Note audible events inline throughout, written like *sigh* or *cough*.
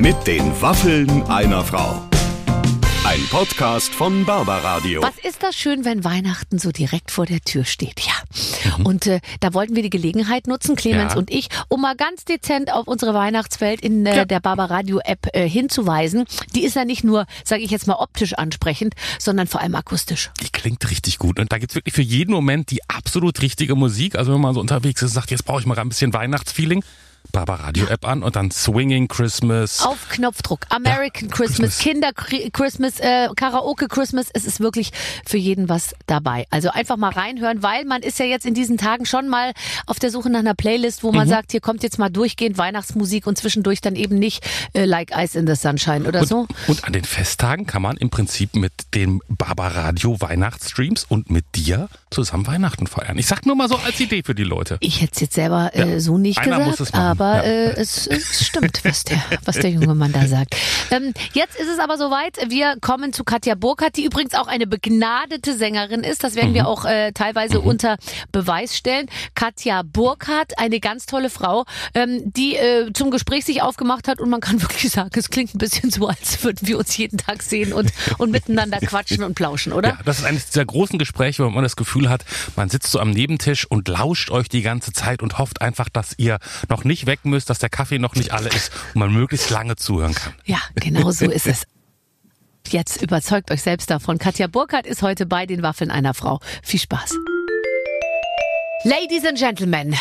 Mit den Waffeln einer Frau. Ein Podcast von Barbaradio. Was ist das schön, wenn Weihnachten so direkt vor der Tür steht? Ja. Und äh, da wollten wir die Gelegenheit nutzen, Clemens Ja. und ich, um mal ganz dezent auf unsere Weihnachtswelt in äh, der Barbaradio-App äh, hinzuweisen. Die ist ja nicht nur, sage ich jetzt mal, optisch ansprechend, sondern vor allem akustisch. Die klingt richtig gut. Und da gibt's wirklich für jeden Moment die absolut richtige Musik. Also wenn man so unterwegs ist und sagt, jetzt brauche ich mal ein bisschen Weihnachtsfeeling, Barbara Radio App an und dann Swinging Christmas. Auf Knopfdruck. American Ja, Christmas, Christmas. Kinder Christmas, äh, Karaoke Christmas. Es ist wirklich für jeden was dabei. Also einfach mal reinhören, weil man ist ja jetzt in diesen Tagen schon mal auf der Suche nach einer Playlist, wo man Mhm. sagt, hier kommt jetzt mal durchgehend Weihnachtsmusik und zwischendurch dann eben nicht äh, Like Ice in the Sunshine oder Und, so. und an den Festtagen kann man im Prinzip mit dem Barbaradio Weihnachtsstreams und mit dir zusammen Weihnachten feiern. Ich sag nur mal so als Idee für die Leute. Ich hätte es jetzt selber äh, Ja, so nicht einer gesagt, muss es machen, aber ja. äh, es, es stimmt, was der, was der junge Mann da sagt. Ähm, jetzt ist es aber soweit. Wir kommen zu Katja Burkhardt, die übrigens auch eine begnadete Sängerin ist. Das werden wir auch äh, teilweise unter Beweis stellen. Katja Burkhardt, eine ganz tolle Frau, ähm, die äh, zum Gespräch sich aufgemacht hat und man kann *laughs* wirklich sagen, es klingt ein bisschen so, als würden wir uns jeden Tag sehen und, und miteinander quatschen und plauschen, oder? Ja, das ist eines dieser großen Gespräche, wo man das Gefühl hat, man sitzt so am Nebentisch und lauscht euch die ganze Zeit und hofft einfach, dass ihr noch nicht weg müsst, dass der Kaffee noch nicht alle ist und man möglichst lange zuhören kann. Ja, genau so ist es. Jetzt überzeugt euch selbst davon. Katja Burkhardt ist heute bei den Waffeln einer Frau. Viel Spaß. Ladies and Gentlemen,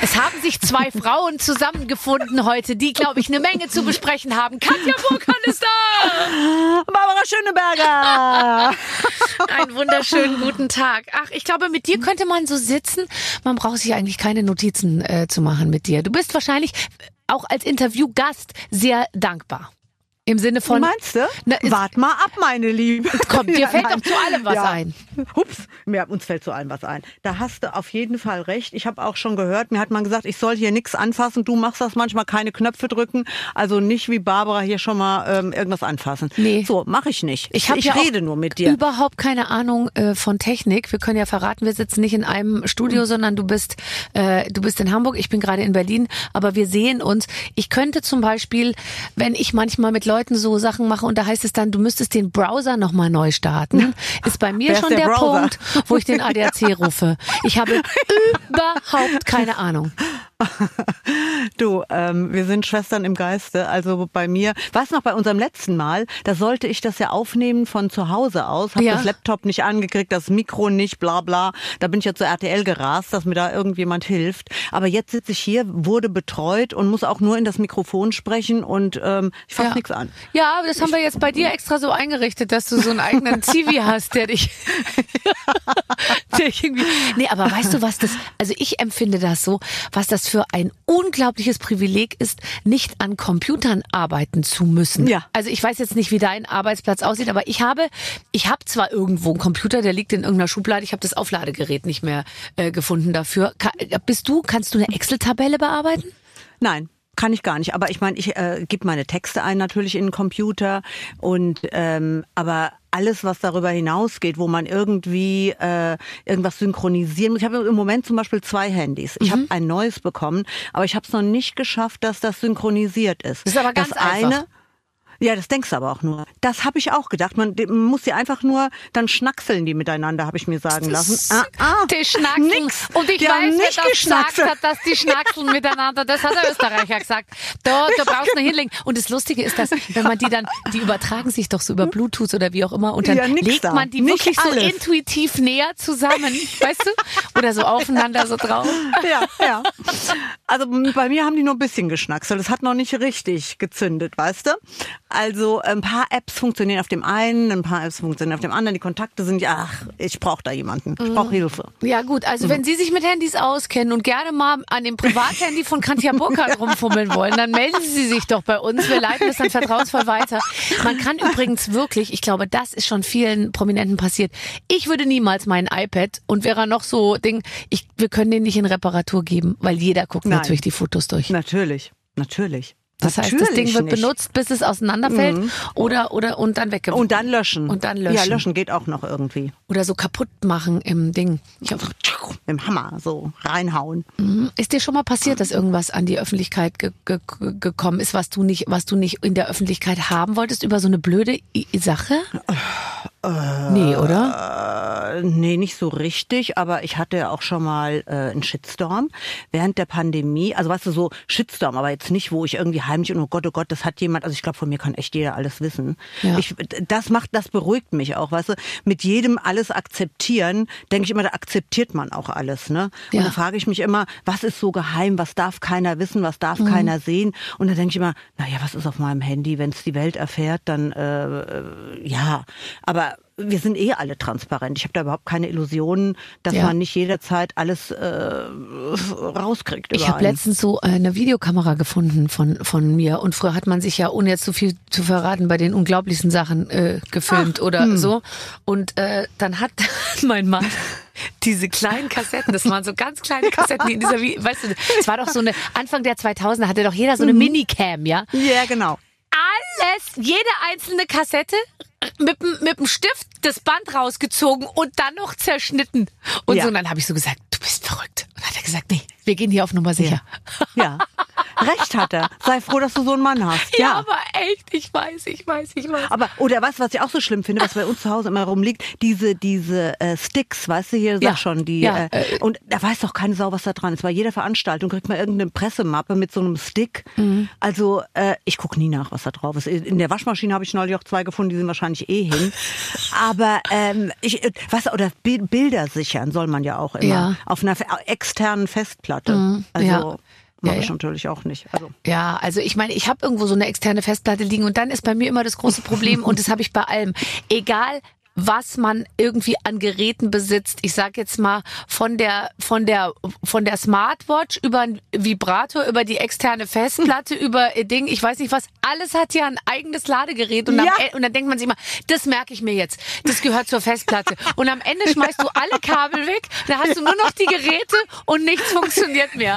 es haben sich zwei *laughs* Frauen zusammengefunden heute, die, glaube ich, eine Menge zu besprechen haben. Katja Burkhardt ist da! Barbara Schöneberger! *laughs* Einen wunderschönen guten Tag. Ach, ich glaube, mit dir könnte man so sitzen. Man braucht sich eigentlich keine Notizen äh, zu machen mit dir. Du bist wahrscheinlich auch als Interviewgast sehr dankbar. Im Sinne von. Meinst du? Na, Wart mal ab, meine Liebe. *laughs* Komm, dir Ja, fällt doch zu allem was ein. Hups, mir, uns fällt zu allem was ein. Da hast du auf jeden Fall recht. Ich habe auch schon gehört, mir hat man gesagt, ich soll hier nichts anfassen. Du machst das manchmal, keine Knöpfe drücken. Also nicht wie Barbara hier schon mal ähm, irgendwas anfassen. Nee. So, mache ich nicht. Ich, ich ja rede nur mit dir. Überhaupt keine Ahnung äh, von Technik. Wir können ja verraten, wir sitzen nicht in einem Studio, sondern du bist äh, du bist in Hamburg, ich bin gerade in Berlin, aber wir sehen uns. Ich könnte zum Beispiel, wenn ich manchmal mit Leuten so Sachen mache und da heißt es dann, du müsstest den Browser nochmal neu starten, *laughs* ist bei mir ist schon der der? Punkt, wo ich den ADAC rufe. Ich habe *laughs* überhaupt keine Ahnung. Du, ähm, wir sind Schwestern im Geiste. Also bei mir, du noch, bei unserem letzten Mal, da sollte ich das ja aufnehmen von zu Hause aus, habe Ja. das Laptop nicht angekriegt, das Mikro nicht, bla bla. Da bin ich ja zu RTL gerast, dass mir da irgendjemand hilft. Aber jetzt sitze ich hier, wurde betreut und muss auch nur in das Mikrofon sprechen und ähm, ich fasse Ja. nichts an. Ja, aber das haben wir jetzt bei dir extra so eingerichtet, dass du so einen eigenen Zivi *laughs* hast, der dich, *laughs* der irgendwie. Nee, aber weißt du, was das, also ich empfinde das so, was das für ein unglaubliches Privileg ist, nicht an Computern arbeiten zu müssen. Ja. Also ich weiß jetzt nicht, wie dein Arbeitsplatz aussieht, aber ich habe, ich habe zwar irgendwo einen Computer, der liegt in irgendeiner Schublade, ich habe das Aufladegerät nicht mehr äh, gefunden dafür. Ka bist du, kannst du eine Excel-Tabelle bearbeiten? Nein. Kann ich gar nicht. Aber ich meine, ich äh, gebe meine Texte ein natürlich in den Computer und ähm, aber alles, was darüber hinausgeht, wo man irgendwie äh, irgendwas synchronisieren muss. Ich habe im Moment zum Beispiel zwei Handys. Ich habe ein neues bekommen, aber ich habe es noch nicht geschafft, dass das synchronisiert ist. Das ist aber ganz das einfach. eine ja, das denkst du aber auch nur. Das habe ich auch gedacht. Man, man muss sie einfach nur, dann schnackseln die miteinander, habe ich mir sagen lassen. Ah, ah, Die schnackseln. nix. Und ich Die weiß, wer nicht das gesagt hat, dass die schnackseln *laughs* miteinander. Das hat der Österreicher gesagt. Da, da brauchst du hinlegen. Und das Lustige ist, dass wenn man die dann, die übertragen sich doch so über Bluetooth oder wie auch immer und dann Ja, legt man die wirklich so intuitiv näher zusammen, weißt du? Oder so aufeinander so drauf. ja, ja. Also bei mir haben die nur ein bisschen geschnackselt. Es hat noch nicht richtig gezündet, weißt du? Also ein paar Apps funktionieren auf dem einen, ein paar Apps funktionieren auf dem anderen. Die Kontakte sind ja, ach, ich brauche da jemanden. Ich brauche Hilfe. Ja gut, also wenn Sie sich mit Handys auskennen und gerne mal an dem Privathandy von Katja Burkhardt *laughs* rumfummeln wollen, dann melden Sie sich doch bei uns. Wir leiten das dann vertrauensvoll weiter. Man kann übrigens wirklich, ich glaube, das ist schon vielen Prominenten passiert. Ich würde niemals mein iPad und wäre noch so Ding, ich, wir können den nicht in Reparatur geben, weil jeder guckt Nein. natürlich die Fotos durch. Natürlich, natürlich. Das heißt, das Ding Natürlich wird nicht. Mhm. benutzt, bis es auseinanderfällt oder oder und dann weggeworfen. Und dann löschen. Und dann löschen. Ja, löschen geht auch noch irgendwie. Oder so kaputt machen im Ding. Ich hab, Mit dem Hammer so reinhauen. ist dir schon mal passiert, dass irgendwas an die Öffentlichkeit ge ge ge- gekommen ist, was du nicht, was du nicht in der Öffentlichkeit haben wolltest über so eine blöde I Sache? Nee, oder? Äh, nee, nicht so richtig, aber ich hatte ja auch schon mal äh, einen Shitstorm während der Pandemie. Also weißt du, so Shitstorm, aber jetzt nicht, wo ich irgendwie heimlich und oh Gott, oh Gott, das hat jemand, also ich glaube, von mir kann echt jeder alles wissen. Ja. Ich, das macht, das beruhigt mich auch, weißt du, mit jedem alles akzeptieren, denke ich immer, da akzeptiert man auch alles, ne? Ja. Und da frage ich mich immer, was ist so geheim, was darf keiner wissen, was darf Mhm. keiner sehen? Und da denke ich immer, naja, was ist auf meinem Handy, wenn es die Welt erfährt, dann äh, äh, ja, aber wir sind eh alle transparent. Ich habe da überhaupt keine Illusionen, dass Ja. man nicht jederzeit alles äh, rauskriegt. Ich habe letztens so eine Videokamera gefunden von, von mir und früher hat man sich ja, ohne jetzt zu viel zu verraten, bei den unglaublichsten Sachen äh, gefilmt oder hm. so. Und äh, dann hat *laughs* mein Mann diese kleinen Kassetten, das waren so ganz kleine Kassetten, die in dieser, weißt du, es war doch so eine, Anfang der 2000er hatte doch jeder so Mhm. eine Minicam, ja? Ja, genau. Alles, jede einzelne Kassette mit, dem- mit dem Stift das Band rausgezogen und dann noch zerschnitten. Und Ja. so, und dann habe ich so gesagt, du bist verrückt. Und dann hat er gesagt, nee, wir gehen hier auf Nummer sicher. Ja. Recht hat er. Sei froh, dass du so einen Mann hast. Ja, Ja. aber echt, ich weiß, ich weiß, ich weiß. Aber, oder was, was ich auch so schlimm finde, was bei uns zu Hause immer rumliegt, diese, diese äh, Sticks, weißt du, hier, sag Ja. schon, die, Ja, äh, und da weiß doch keine Sau, was da dran ist. Bei jeder Veranstaltung kriegt man irgendeine Pressemappe mit so einem Stick. Mhm. Also, äh, ich gucke nie nach, was da drauf ist. In der Waschmaschine habe ich neulich auch zwei gefunden, die sind wahrscheinlich eh hin. *laughs* Aber, ähm, ich, äh, was, oder Bi- Bilder sichern soll man ja auch immer. Ja. Auf einer externen Festplatte. Also, ja. mache Ja, ich ja. natürlich auch nicht. Also, Ja, also ich meine, ich habe irgendwo so eine externe Festplatte liegen und dann ist bei mir immer das große Problem und das habe ich bei allem. Egal was man irgendwie an Geräten besitzt. Ich sag jetzt mal von der von der von der Smartwatch über einen Vibrator über die externe Festplatte *laughs* über Ding, ich weiß nicht was, alles hat ja ein eigenes Ladegerät und, am Ja. E- und dann denkt man sich immer, das merke ich mir jetzt. Das gehört zur Festplatte und am Ende schmeißt du alle Kabel weg, da hast du nur noch die Geräte und nichts funktioniert mehr.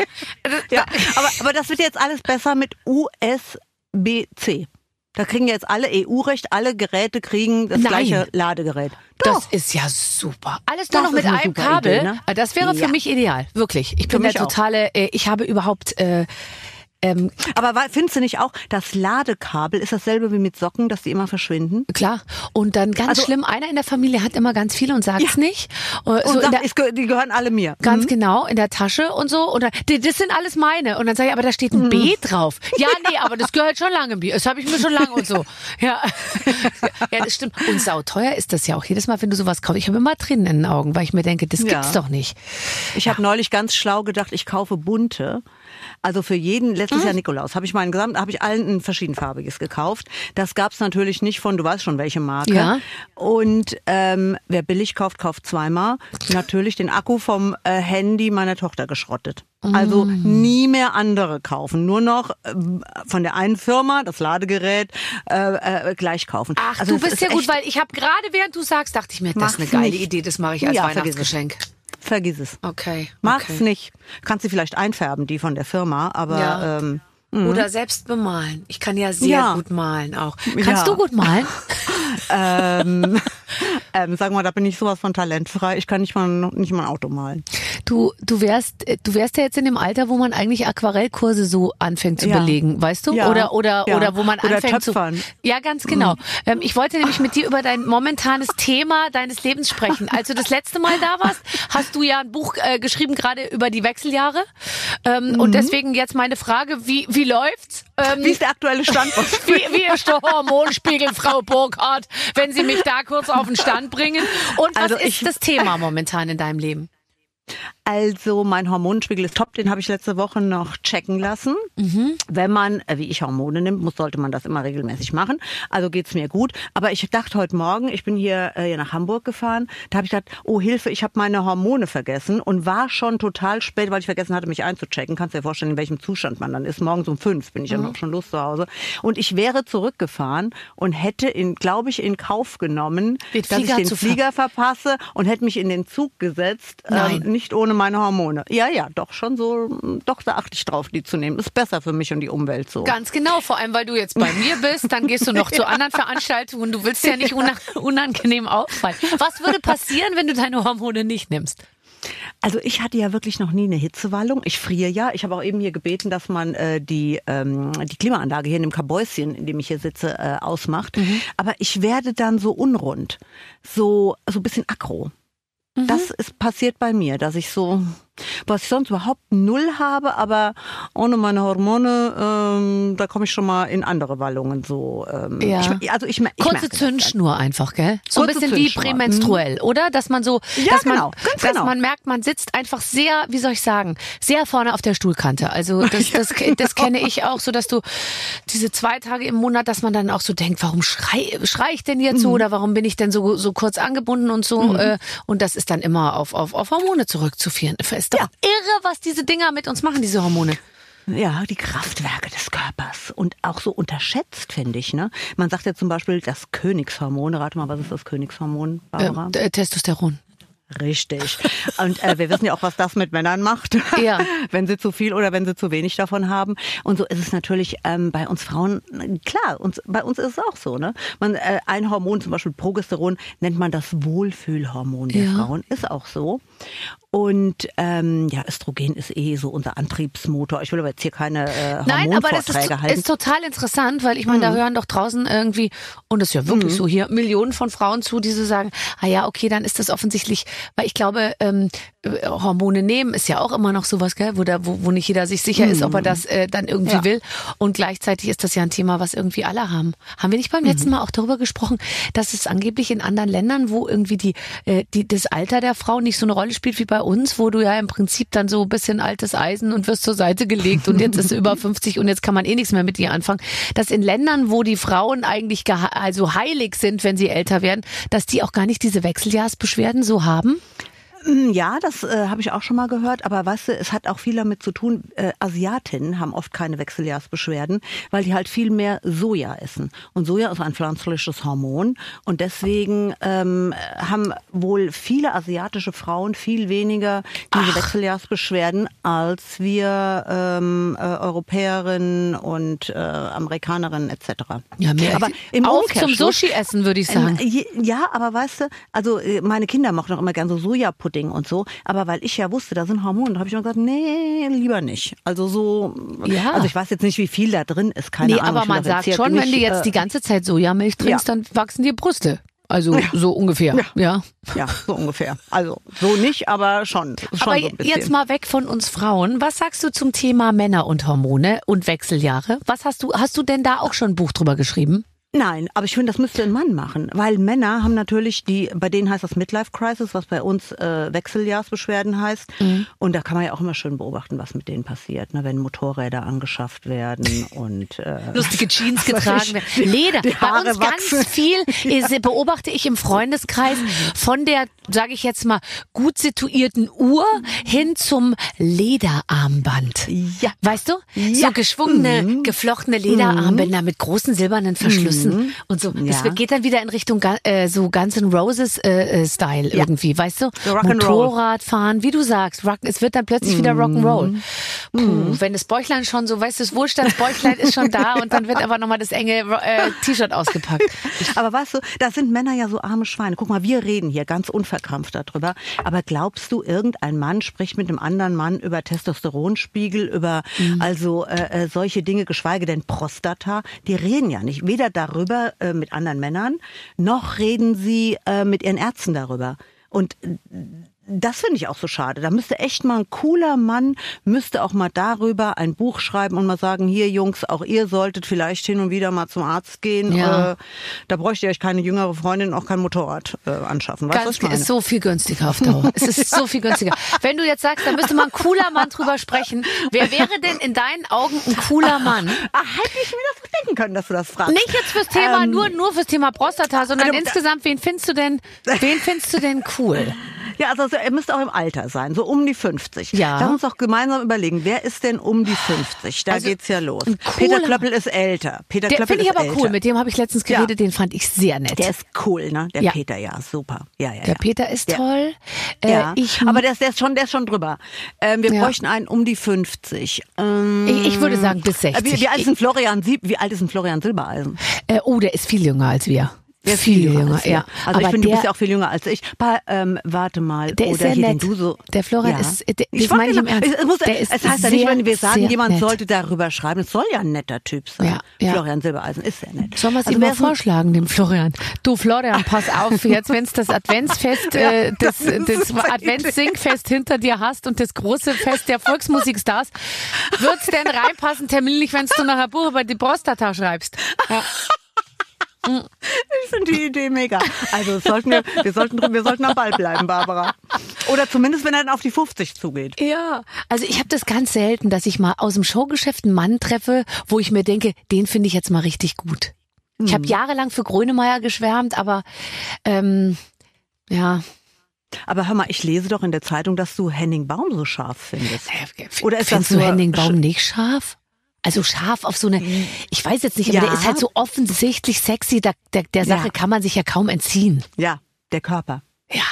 Ja, aber, aber das wird jetzt alles besser mit USB-C. Da kriegen jetzt alle EU-Recht, alle Geräte kriegen das Nein. gleiche Ladegerät. Das ist ja super. Alles nur noch mit einem Kabel. Idee, ne? Das wäre für Ja. mich ideal, wirklich. Ich bin mich der auch. totale, äh, ich habe überhaupt äh, ähm, Aber findest du nicht auch, das Ladekabel ist dasselbe wie mit Socken, dass die immer verschwinden? klar. Und dann ganz Also- schlimm, einer in der Familie hat immer ganz viele und sagt's Ja. nicht. Äh, Und so sagt, der, es ge- die gehören alle mir. Ganz genau, in der Tasche und so. Und dann, das sind alles meine. Und dann sage ich, aber da steht Mhm. ein B drauf. Ja, nee, aber das gehört schon lange mir. Das habe ich mir schon lange und so. *laughs* Ja. ja, das stimmt. Und sauteuer ist das ja auch. Jedes Mal, wenn du sowas kaufst, ich habe immer Tränen in den Augen, weil ich mir denke, das Ja. gibt's doch nicht. Ich habe neulich ganz schlau gedacht, ich kaufe bunte. Also für jeden, letztes Jahr Nikolaus, habe ich meinen gesamt, habe ich allen ein verschiedenfarbiges gekauft. Das gab's natürlich nicht von, du weißt schon welche Marke. Ja. Und ähm, wer billig kauft, kauft zweimal. Natürlich den Akku vom äh, Handy meiner Tochter geschrottet. Also Mm. nie mehr andere kaufen, nur noch ähm, von der einen Firma das Ladegerät äh, äh, gleich kaufen. Ach, also du bist ist ja gut, weil ich habe gerade während du sagst, dachte ich mir, das ist eine geile nicht. Idee, das mache ich als Ja, Weihnachtsgeschenk. Vergiss es. Okay. Mach's okay. nicht. Kannst du vielleicht einfärben, die von der Firma, aber Ja. ähm, Oder selbst bemalen. Ich kann ja sehr Ja. gut malen auch. Ja. Kannst du gut malen? *laughs* ähm, ähm, sag mal, da bin ich sowas von talentfrei. Ich kann nicht mal nicht mal ein Auto malen. Du, du wärst, äh, du wärst ja jetzt in dem Alter, wo man eigentlich Aquarellkurse so anfängt zu Ja. belegen, weißt du? Ja. Oder, oder, Ja. oder wo man Oder anfängt Töpfern. zu. Ja, ganz genau. Ähm, ich wollte nämlich mit dir über dein momentanes Thema deines Lebens sprechen. Als du das letzte Mal da warst, hast du ja ein Buch äh, geschrieben, gerade über die Wechseljahre. Ähm, Und deswegen jetzt meine Frage, wie, wie läuft's? Ähm, Wie ist der aktuelle Standort? *laughs* wie, wie ist der Hormonspiegel, Frau Burkhardt, wenn Sie mich da kurz auf den Stand bringen? Und was Also ist das Thema momentan in deinem Leben? Also mein Hormonspiegel ist top, den habe ich letzte Woche noch checken lassen. Wenn man, äh, wie ich Hormone nimmt, muss, sollte man das immer regelmäßig machen. Also geht's mir gut. Aber ich dachte heute Morgen, ich bin hier, äh, hier nach Hamburg gefahren, da habe ich gedacht, oh Hilfe, ich habe meine Hormone vergessen und war schon total spät, weil ich vergessen hatte, mich einzuchecken. Kannst dir ja vorstellen, in welchem Zustand man dann ist. Morgens um fünf bin ich dann auch schon los zu Hause. Und ich wäre zurückgefahren und hätte, in, glaube ich, in Kauf genommen, Den dass Flieger ich den Flieger verpasse und hätte mich in den Zug gesetzt. Ähm, nicht ohne ohne meine Hormone. Ja, ja, doch schon so, doch da achte ich drauf, die zu nehmen. Ist besser für mich und die Umwelt so. Ganz genau, vor allem weil du jetzt bei mir bist, dann gehst du noch *laughs* zu anderen Veranstaltungen. Du willst ja nicht unangenehm auffallen. Was würde passieren, wenn du deine Hormone nicht nimmst? Also ich hatte ja wirklich noch nie eine Hitzewallung. Ich friere ja. Ich habe auch eben hier gebeten, dass man äh, die, ähm, die Klimaanlage hier in dem Kabäuschen, in dem ich hier sitze, äh, ausmacht. Mhm. Aber ich werde dann so unrund, so so ein bisschen aggro. Mhm. Das ist passiert bei mir, dass ich so was ich sonst überhaupt null habe, aber ohne meine Hormone, ähm, da komme ich schon mal in andere Wallungen so. Ähm, ja. Ich, also ich, ich Kurze Zündschnur einfach, gell? So Kurze ein bisschen Zündschnur. wie prämenstruell, mhm. oder? Dass man so, ja, dass genau, man, dass genau. man merkt, man sitzt einfach sehr, wie soll ich sagen, sehr vorne auf der Stuhlkante. Also das, *laughs* das, das kenne ich auch, so dass du diese zwei Tage im Monat, dass man dann auch so denkt, warum schrei, schrei ich denn jetzt mhm. so oder warum bin ich denn so, so kurz angebunden und so. Mhm. Äh, und das ist dann immer auf, auf, auf Hormone zurückzuführen. Ist doch ja. irre, was diese Dinger mit uns machen, diese Hormone. Ja, die Kraftwerke des Körpers. Und auch so unterschätzt, finde ich. Ne? Man sagt ja zum Beispiel das Königshormon. Rate mal, was ist das Königshormon, Barbara? Äh, Testosteron. Richtig. Und äh, wir wissen ja auch, was das mit Männern macht, *laughs* ja. wenn sie zu viel oder wenn sie zu wenig davon haben. Und so ist es natürlich ähm, bei uns Frauen, klar, uns, bei uns ist es auch so. Ne? Man, äh, ein Hormon, zum Beispiel Progesteron, nennt man das Wohlfühlhormon der ja. Frauen, ist auch so. Und ähm, ja, Östrogen ist eh so unser Antriebsmotor. Ich will aber jetzt hier keine äh, Nein, aber das ist, ist total interessant, weil ich meine, mhm. da hören doch draußen irgendwie, und das ist ja wirklich mhm. so hier, Millionen von Frauen zu, die so sagen, ah ja, okay, dann ist das offensichtlich, weil ich glaube, ähm, äh, Hormone nehmen ist ja auch immer noch sowas, gell, wo, da, wo, wo nicht jeder sich sicher mhm. ist, ob er mhm. das äh, dann irgendwie ja. will. Und gleichzeitig ist das ja ein Thema, was irgendwie alle haben. Haben wir nicht beim letzten mhm. Mal auch darüber gesprochen, dass es angeblich in anderen Ländern, wo irgendwie die, äh, die das Alter der Frau nicht so eine Rolle spielt wie bei uns, wo du ja im Prinzip dann so ein bisschen altes Eisen und wirst zur Seite gelegt und jetzt ist sie über *laughs* 50 und jetzt kann man eh nichts mehr mit dir anfangen, dass in Ländern, wo die Frauen eigentlich also heilig sind, wenn sie älter werden, dass die auch gar nicht diese Wechseljahrsbeschwerden so haben? Mm, ja, das äh, habe ich auch schon mal gehört, aber weißt du, es hat auch viel damit zu tun, äh, Asiatinnen haben oft keine Wechseljahrsbeschwerden, weil die halt viel mehr Soja essen. Und Soja ist ein pflanzliches Hormon und deswegen ähm, haben wohl viele asiatische Frauen viel weniger diese Ach. Wechseljahrsbeschwerden als wir ähm, äh, Europäerinnen und äh, Amerikanerinnen etc. Ja, mehr aber im auch zum Sushi essen würde ich sagen. Ähm, ja, aber weißt du, also äh, meine Kinder mochten auch immer gerne so Sojapudding Pudding und so. Aber weil ich ja wusste, da sind Hormone, habe ich immer gesagt, nee, lieber nicht. Also so, ja. also ich weiß jetzt nicht, wie viel da drin ist, keine nee, Ahnung. aber man sagt schon, nicht, wenn du jetzt äh, die ganze Zeit Sojamilch trinkst, ja. dann wachsen dir Brüste. Also ja. so ungefähr, ja. ja. Ja, so ungefähr. Also so nicht, aber schon. schon aber so jetzt mal weg von uns Frauen. Was sagst du zum Thema Männer und Hormone und Wechseljahre? Was hast du, hast du denn da auch schon ein Buch drüber geschrieben? Nein, aber ich finde, das müsste ein Mann machen, weil Männer haben natürlich die, bei denen heißt das Midlife Crisis, was bei uns äh, Wechseljahrsbeschwerden heißt. Mhm. Und da kann man ja auch immer schön beobachten, was mit denen passiert, ne, wenn Motorräder angeschafft werden und äh, *laughs* lustige Jeans *laughs* getragen werden, Leder. Bei uns wachsen. ganz *laughs* viel ist, beobachte ich im Freundeskreis von der, sage ich jetzt mal, gut situierten Uhr hin zum Lederarmband. Ja, weißt du, ja. so geschwungene, mhm. geflochtene Lederarmbänder mhm. mit großen silbernen Verschlüssen. Mhm müssen. Mhm. Und so, ja. es geht dann wieder in Richtung äh, so Guns N' Roses äh, äh, Style ja. irgendwie, weißt du? Motorradfahren, wie du sagst, rock, es wird dann plötzlich mhm. wieder Rock'n'Roll. Puh, mhm. wenn das Bäuchlein schon so, weißt du, das Wohlstandsbäuchlein ist schon da und dann wird aber nochmal das enge äh, T-Shirt ausgepackt. *laughs* Aber weißt du, da sind Männer ja so arme Schweine. Guck mal, wir reden hier ganz unverkrampft darüber. Aber glaubst du, irgendein Mann spricht mit einem anderen Mann über Testosteronspiegel, über mhm. also äh, äh solche Dinge, geschweige denn Prostata? Die reden ja nicht. Weder darüber darüber äh, mit anderen Männern, noch reden sie äh, mit ihren Ärzten darüber. Und äh, das finde ich auch so schade. Da müsste echt mal ein cooler Mann, müsste auch mal darüber ein Buch schreiben und mal sagen, hier Jungs, auch ihr solltet vielleicht hin und wieder mal zum Arzt gehen. Ja. Äh, da bräuchte ihr euch keine jüngere Freundin, auch kein Motorrad äh, anschaffen. Weißt Ganz, was ist so viel günstiger auf Dauer. es ist so viel günstiger. *laughs* Wenn du jetzt sagst, da müsste mal ein cooler Mann drüber sprechen. Wer wäre denn in deinen Augen ein cooler Mann? Ah, hätte ich mir das denken können, dass du das fragst. Nicht jetzt fürs Thema, ähm, nur, nur fürs Thema Prostata, sondern also, insgesamt, wen findest du denn, wen findest du denn cool? Ja, also, also er müsste auch im Alter sein, so um die 50. Ja. Lass uns doch gemeinsam überlegen, wer ist denn um die 50? Da Also, geht's ja los. ein Peter Klöppel ist älter. Peter Der finde ich aber älter. cool. Mit dem habe ich letztens Ja. geredet, den fand ich sehr nett. Der ist cool, ne? Der Ja. Peter, ja, super. Ja, ja, Der ja. Peter ist Der- toll. Äh, Ja, ich, aber der ist, der, ist schon, der ist schon drüber. Ähm, wir Ja. bräuchten einen um die 50. Ähm, ich, ich würde sagen bis 60. wie, wie, alt ist denn Florian wie alt ist denn Florian Silbereisen? äh, oh, der ist viel jünger als wir. Der ist viel jünger jünger, ja. Also ich aber finde, du bist ja auch viel jünger als ich. Pa, ähm, warte mal. Der ist oder sehr hier, nett. du so. Der Florian ist- der- ich meine ich im genau- Ernst. Es, muss, ist es heißt ja nicht, sehr, wenn wir sagen, sehr jemand nett. sollte darüber schreiben. Es soll ja ein netter Typ sein. Ja, ja. Florian Silbereisen ist sehr nett. Sollen wir es Also ihm mal ist vorschlagen, dem Florian? Du Florian, pass auf, jetzt wenn es das Adventsfest, *laughs* äh, das, das ist das Adventssingfest hinter dir hast und das große Fest der Volksmusikstars, wird's denn reinpassen terminlich, wenn du nachher Buch über die Prostata schreibst? Ja. *laughs* Ich finde die Idee mega. Also sollten wir, wir, sollten, wir sollten am Ball bleiben, Barbara. Oder zumindest, wenn er dann auf die 50 zugeht. Ja, also ich habe das ganz selten, dass ich mal aus dem Showgeschäft einen Mann treffe, wo ich mir denke, den finde ich jetzt mal richtig gut. Ich Mhm. habe jahrelang für Grönemeyer geschwärmt, aber ähm, ja. Aber hör mal, ich lese doch in der Zeitung, dass du Henning Baum so scharf findest. Oder ist Findest das du Henning Baum nicht scharf? Also scharf auf so eine, ich weiß jetzt nicht, aber Ja. der ist halt so offensichtlich sexy, da, der, der Sache Ja. kann man sich ja kaum entziehen. Ja, der Körper. Ja.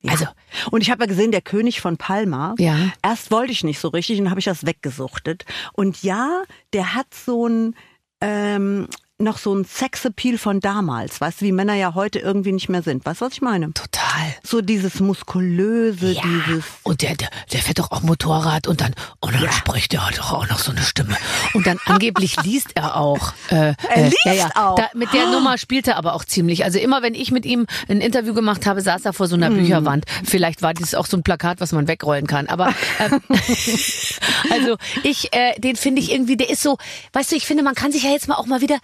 Ja. Also, Und ich habe ja gesehen, der König von Palma. Ja. Erst wollte ich nicht so richtig und habe ich das weggesuchtet. Und ja, der hat so ein ähm, noch so ein Sexappeal von damals, weißt du, wie Männer ja heute irgendwie nicht mehr sind. Weißt du, was ich meine? total. So dieses muskulöse, Ja. dieses Und der, der, der fährt doch auch Motorrad und dann, und dann spricht er doch auch noch so eine Stimme. Und dann *laughs* angeblich liest er auch. Äh, Er äh, liest ja, ja. auch. Da, mit der Nummer spielt er aber auch ziemlich. Also immer wenn ich mit ihm ein Interview gemacht habe, saß er vor so einer Bücherwand. Vielleicht war das auch so ein Plakat, was man wegrollen kann. Aber *laughs* ähm, *laughs* also ich, äh, den finde ich irgendwie, der ist so, weißt du, ich finde, man kann sich ja jetzt mal auch mal wieder.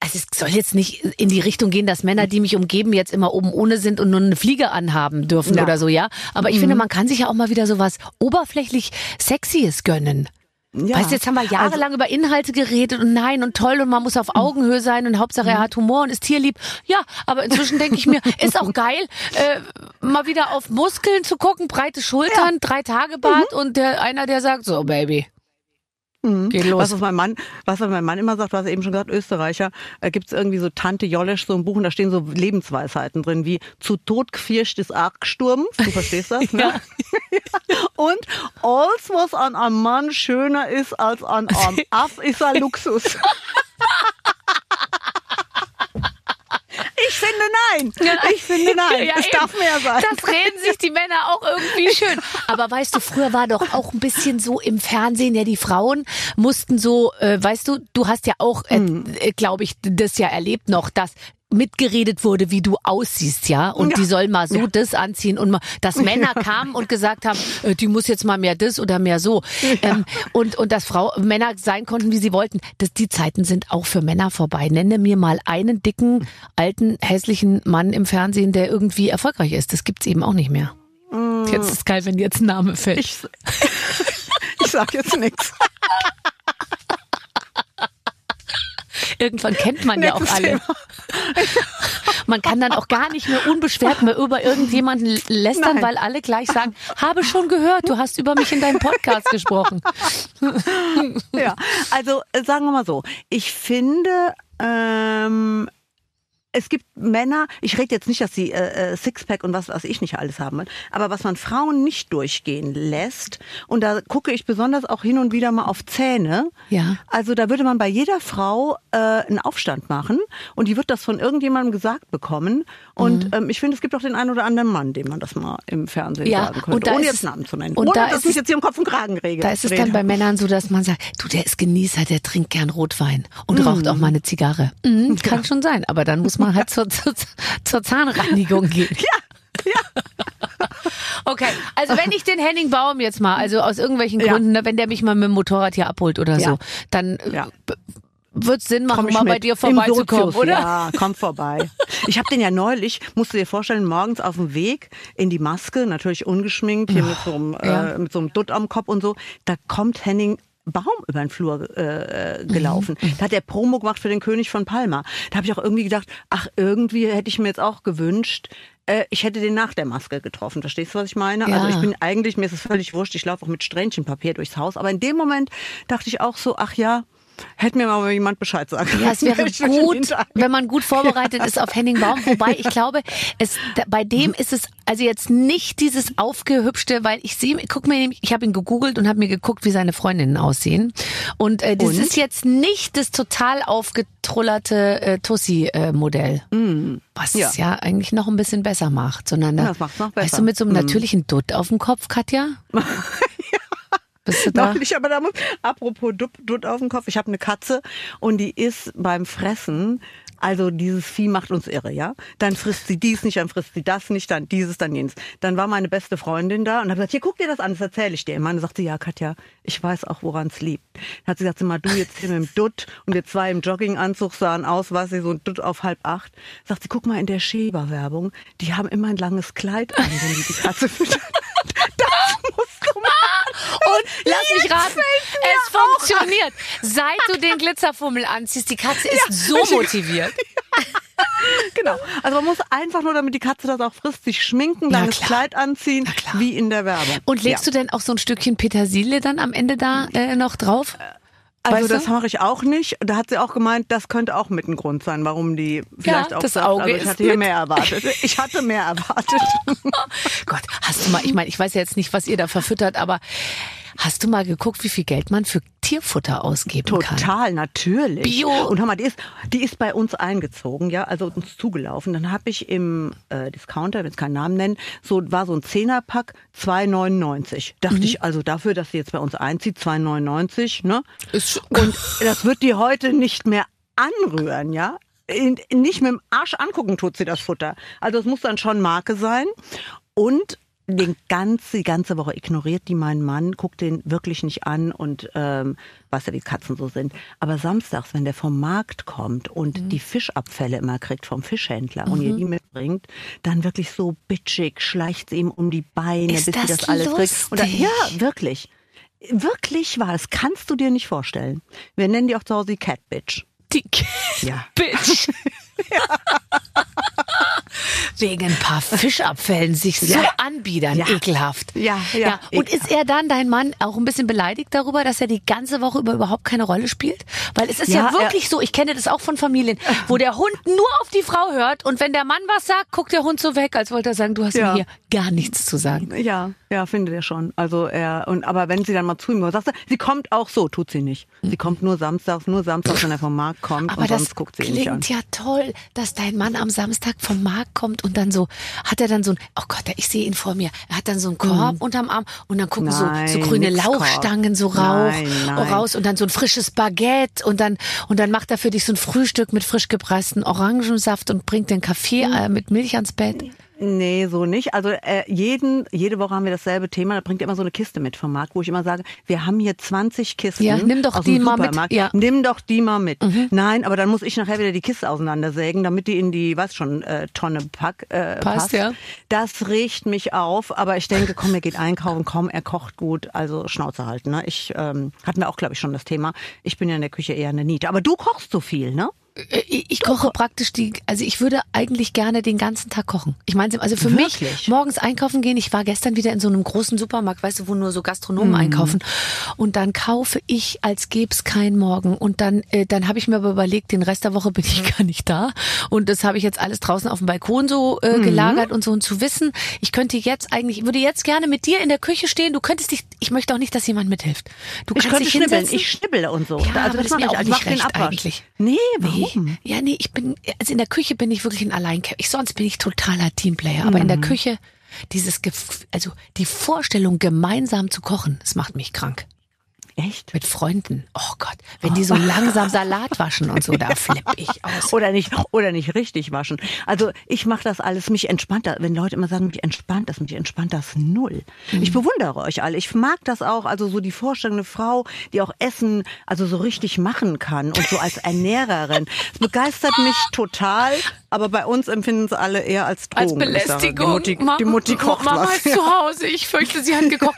Also es soll jetzt nicht in die Richtung gehen, dass Männer, die mich umgeben, jetzt immer oben ohne sind und nur eine Fliege anhaben dürfen Ja. oder so, ja. Aber ich finde, man kann sich ja auch mal wieder so was oberflächlich Sexyes gönnen. ja. Weißt du, jetzt haben wir jahrelang über Inhalte geredet und nein und toll und man muss auf Augenhöhe sein und Hauptsache er hat Humor und ist tierlieb. Ja, aber inzwischen denke ich mir, *laughs* ist auch geil, äh, mal wieder auf Muskeln zu gucken, breite Schultern, drei Tage Bart und der, einer, der sagt, so Baby, geht los. Was, was mein Mann, was mein Mann immer sagt, was er eben schon gesagt, Österreicher, äh, gibt es irgendwie so Tante Jollesch, so ein Buch, und da stehen so Lebensweisheiten drin, wie zu Tod gefierscht ist Argsturm. Du verstehst das, *laughs* ne? *laughs* Und alles, was an einem Mann schöner ist als an einem *laughs* Aff, ist ein Luxus. Ich finde nein. Ich finde *laughs* nein. Ja, es eben. darf mehr sein. Das reden sich die Männer auch irgendwie schön. Aber weißt du, früher war doch auch ein bisschen so im Fernsehen, ja, die Frauen mussten so, äh, weißt du, du hast ja auch, äh, Hm. äh, glaube ich, das ja erlebt noch, dass mitgeredet wurde, wie du aussiehst, ja, und Ja. die sollen mal so das anziehen und mal, dass *laughs* Männer kamen und gesagt haben, äh, die muss jetzt mal mehr das oder mehr so, ähm, und und dass Frau Männer sein konnten, wie sie wollten. Das, die Zeiten sind auch für Männer vorbei. Nenne mir mal einen dicken, alten, hässlichen Mann im Fernsehen, der irgendwie erfolgreich ist. Das gibt's eben auch nicht mehr. Jetzt ist geil, wenn jetzt ein Name fällt. Ich, *laughs* ich sag jetzt nichts. Irgendwann kennt man ja auch Nächstes alle. Thema. Man kann dann auch gar nicht mehr unbeschwert mehr über irgendjemanden lästern, Nein. weil alle gleich sagen, habe schon gehört, du hast über mich in deinem Podcast gesprochen. Ja, also äh, sagen wir mal so, ich finde, ähm, es gibt Männer, ich rede jetzt nicht, dass sie äh, äh, Sixpack und was weiß ich nicht alles haben, wollen, aber was man Frauen nicht durchgehen lässt, und da gucke ich besonders auch hin und wieder mal auf Zähne. Ja. Also da würde man bei jeder Frau äh, einen Aufstand machen und die wird das von irgendjemandem gesagt bekommen. Und Mhm. ähm, ich finde, es gibt auch den einen oder anderen Mann, dem man das mal im Fernsehen Ja, sagen könnte, und da ohne ist jetzt es- Namen zu nennen. und ohne, da dass ist ich es- jetzt hier im Kopf und Kragen rege. Da ist es dann bei Männern so, dass man sagt, du, der ist Genießer, der trinkt gern Rotwein und raucht auch mal eine Zigarre. Mhm, *laughs* kann schon sein, aber dann muss man halt zur, zur, zur Zahnreinigung *laughs* gehen. Ja, ja. Okay, also wenn ich den Henning Baum jetzt mal, also aus irgendwelchen Ja. Gründen, ne, wenn der mich mal mit dem Motorrad hier abholt oder Ja. so, dann Ja. wird Sinn machen, mal bei mit. dir Im vorbeizukommen, oder? Ja, komm vorbei. Ich habe den ja neulich, musst du dir vorstellen, morgens auf dem Weg in die Maske, natürlich ungeschminkt, hier mit so einem, Ja. äh, mit so einem Dutt am Kopf und so, da kommt Henning Baum über den Flur äh, gelaufen. Mhm. Da hat der Promo gemacht für den König von Palma. Da habe ich auch irgendwie gedacht, ach, irgendwie hätte ich mir jetzt auch gewünscht, äh, ich hätte den nach der Maske getroffen. Verstehst du, was ich meine? Ja. Also ich bin eigentlich, mir ist es völlig wurscht, ich laufe auch mit Strähnchenpapier durchs Haus. Aber in dem Moment dachte ich auch so, ach ja, hätte mir mal jemand Bescheid sagen Ja, es wäre *laughs* können. Gut, wenn man gut vorbereitet ist auf Henning Baum. Wobei ich glaube, es, bei dem ist es also jetzt nicht dieses aufgehübschte, weil ich sehe, guck mir ich habe ihn gegoogelt und habe mir geguckt, wie seine Freundinnen aussehen. Und äh, das Und? ist jetzt nicht das total aufgetrullerte äh, Tussi-Modell. Was Ja. es ja eigentlich noch ein bisschen besser macht, sondern Ja, das macht's noch weißt du, besser. mit so einem natürlichen Dutt auf dem Kopf, Katja? *laughs* Bist du *laughs* da? Noch nicht, aber da muss, apropos Dutt, Dutt auf dem Kopf, ich habe eine Katze und die ist beim Fressen, also dieses Vieh macht uns irre, ja. Dann frisst sie dies nicht, dann frisst sie das nicht, dann dieses, dann jenes. Dann war meine beste Freundin da und hat gesagt, hier guck dir das an, das erzähle ich dir. Und meine sagte, ja Katja, ich weiß auch, woran es liegt. Dann hat sie gesagt, sag mal du jetzt hier mit dem Dutt und wir zwei im Jogginganzug sahen aus, weiß ich, so ein Dutt auf halb acht. Sagt sie, guck mal in der Schäber-Werbung, die haben immer ein langes Kleid an, wenn die die Katze *laughs* füttern. Machen. *laughs* Und lass mich raten, es funktioniert. Seit du den Glitzerfummel anziehst, die Katze ist so richtig. motiviert. *laughs* Genau. Also man muss einfach nur, damit die Katze das auch frisst, sich schminken, Na langes klar. Kleid anziehen, wie in der Werbung. Und legst ja. du denn auch so ein Stückchen Petersilie dann am Ende da äh, noch drauf? Also weißt das du? mache ich auch nicht. Da hat sie auch gemeint, das könnte auch mit ein Grund sein, warum die vielleicht auch das sagt, Auge also ich hatte hier mehr erwartet. Ich hatte mehr *laughs* erwartet. Gott, hast du mal, ich meine, ich weiß ja jetzt nicht, was ihr da verfüttert, aber hast du mal geguckt, wie viel Geld man für Tierfutter ausgeben kann? Total, natürlich. Bio. Und hör mal, die ist, die ist bei uns eingezogen, ja, also uns zugelaufen. Dann habe ich im äh, Discounter, wenn es keinen Namen nennen, so war so ein Zehnerpack 2,99. Dachte Mhm. ich, also dafür, dass sie jetzt bei uns einzieht, 2,99, ne? Ist Und das wird die heute nicht mehr anrühren, ja? In- Nicht mit dem Arsch angucken tut sie das Futter. Also es muss dann schon Marke sein. Und den ganz, die ganze Woche ignoriert die meinen Mann, guckt den wirklich nicht an und ähm, was ja die Katzen so sind. Aber samstags, wenn der vom Markt kommt und Mhm. die Fischabfälle immer kriegt vom Fischhändler und ihr die mitbringt, dann wirklich so bitchig schleicht sie ihm um die Beine, Ist bis sie das das alles kriegt. Und dann, ja, wirklich. Wirklich wahr, das kannst du dir nicht vorstellen. Wir nennen die auch zu Hause die Cat Bitch. Die Ja. Bitch. *laughs* *laughs* Wegen ein paar Fischabfällen sich so Ja. anbiedern, Ja. ekelhaft. Ja, ja, Und ekelhaft. ist er dann, dein Mann, auch ein bisschen beleidigt darüber, dass er die ganze Woche über überhaupt keine Rolle spielt? Weil es ist ja, Ja, wirklich so, ich kenne das auch von Familien, wo der Hund nur auf die Frau hört und wenn der Mann was sagt, guckt der Hund so weg, als wollte er sagen, du hast Ja. mir hier gar nichts zu sagen. Ja, ja, findet er schon. Also er und aber wenn sie dann mal zu ihm du, sie kommt auch so, tut sie nicht. Sie kommt nur samstags, nur samstags, wenn er vom Markt kommt Aber und das sonst guckt sie ihn nicht an. klingt ja toll, dass dein Mann am Samstag vom Markt kommt und dann so, hat er dann so ein, oh Gott, ich sehe ihn vor mir, er hat dann so einen Korb unterm Arm und dann gucken so, so Mhm. Nein, grüne. Lauchstangen so rauch, Nein, nein. raus und dann so ein frisches Baguette und dann, und dann macht er für dich so ein Frühstück mit frisch gepressten Orangensaft und bringt den Kaffee Mhm. äh, mit Milch ans Bett. Nee, so nicht. Also äh, jeden, jede Woche haben wir dasselbe Thema. Da bringt er immer so eine Kiste mit vom Markt, wo ich immer sage, wir haben hier 20 Kisten. Ja, nimm doch aus die mal mit. Ja. Nimm doch die mal mit. Nein, aber dann muss ich nachher wieder die Kiste auseinandersägen, damit die in die, weiß schon, äh, Tonne pack, äh, Passt, passt. ja. Das regt mich auf, aber ich denke, komm, er geht einkaufen, komm, er kocht gut, also Schnauze halten. Ne? Ich ähm, hatten wir auch, glaube ich, schon das Thema. Ich bin ja in der Küche eher eine Niete. Aber du kochst so viel, ne? Äh, Ich koche praktisch die, also ich würde eigentlich gerne den ganzen Tag kochen. Ich meine, also für mich Wirklich? morgens einkaufen gehen. Ich war gestern wieder in so einem großen Supermarkt, weißt du, wo nur so Gastronomen Mhm. einkaufen. Und dann kaufe ich, als gäb's kein Morgen. Und dann, äh, dann habe ich mir aber überlegt, den Rest der Woche bin ich *laughs* gar nicht da. Und das habe ich jetzt alles draußen auf dem Balkon so Mhm. äh, gelagert und so. Und zu wissen, ich könnte jetzt eigentlich, ich würde jetzt gerne mit dir in der Küche stehen. Du könntest dich, ich möchte auch nicht, dass jemand mithilft. Du Ich kannst könnte dich schnibbeln. hinsetzen. Ich schnibbele und so. Ja, also aber das ist mache ich. auch ich nicht recht eigentlich. Nee, Nee. Warum? Ja, nee, ich bin, also in der Küche bin ich wirklich ein Alleinkämpfer. Ich, sonst bin ich totaler Teamplayer. Aber in der Küche, dieses, also die Vorstellung, gemeinsam zu kochen, das macht mich krank. Echt? Mit Freunden. Oh Gott, wenn die so *laughs* langsam Salat waschen und so, da flippe ich aus. *laughs* Oder nicht, oder nicht richtig waschen. Also ich mache das alles, mich entspannt das. Wenn Leute immer sagen, mich entspannt das, mich entspannt das null. Mhm. Ich bewundere euch alle. Ich mag das auch. Also so die Vorstellung, eine Frau, die auch Essen, also so richtig machen kann und so als *laughs* Ernährerin. Das begeistert mich total. Aber bei uns empfinden es alle eher als Drohung. Als sage, Belästigung. Die Mutti, die Mutti kocht Mama was. ist zu Hause. Ich fürchte, sie hat gekocht.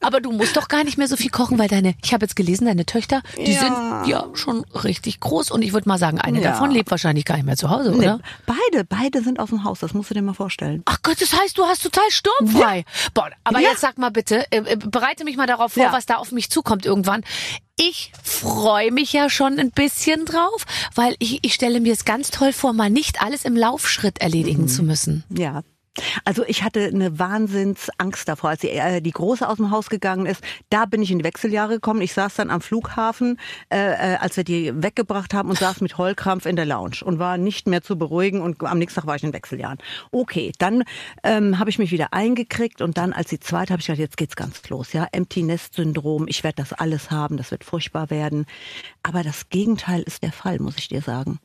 Aber du musst doch gar nicht mehr so viel kochen, weil deine, ich habe jetzt gelesen, deine Töchter, die Ja. sind ja schon richtig groß und ich würde mal sagen, eine Ja. davon lebt wahrscheinlich gar nicht mehr zu Hause, Nee, oder? beide, beide sind aus dem Haus, das musst du dir mal vorstellen. Ach Gott, das heißt, du hast total sturmfrei. Boah, aber Ja. jetzt sag mal bitte, äh, äh, bereite mich mal darauf vor, Ja. was da auf mich zukommt irgendwann. Ich freue mich ja schon ein bisschen drauf, weil ich, ich stelle mir es ganz toll vor, mal nicht alles im Laufschritt erledigen Mhm. zu müssen. Ja. Also ich hatte eine Wahnsinnsangst davor, als die, äh, die Große aus dem Haus gegangen ist. Da bin ich in die Wechseljahre gekommen. Ich saß dann am Flughafen, äh, äh, als wir die weggebracht haben und saß mit Heulkrampf in der Lounge und war nicht mehr zu beruhigen und am nächsten Tag war ich in Wechseljahren. Okay, dann ähm, habe ich mich wieder eingekriegt und dann als die zweite habe ich gedacht, jetzt geht's ganz los, ja, Empty Nest Syndrom. Ich werde das alles haben, das wird furchtbar werden. Aber das Gegenteil ist der Fall, muss ich dir sagen.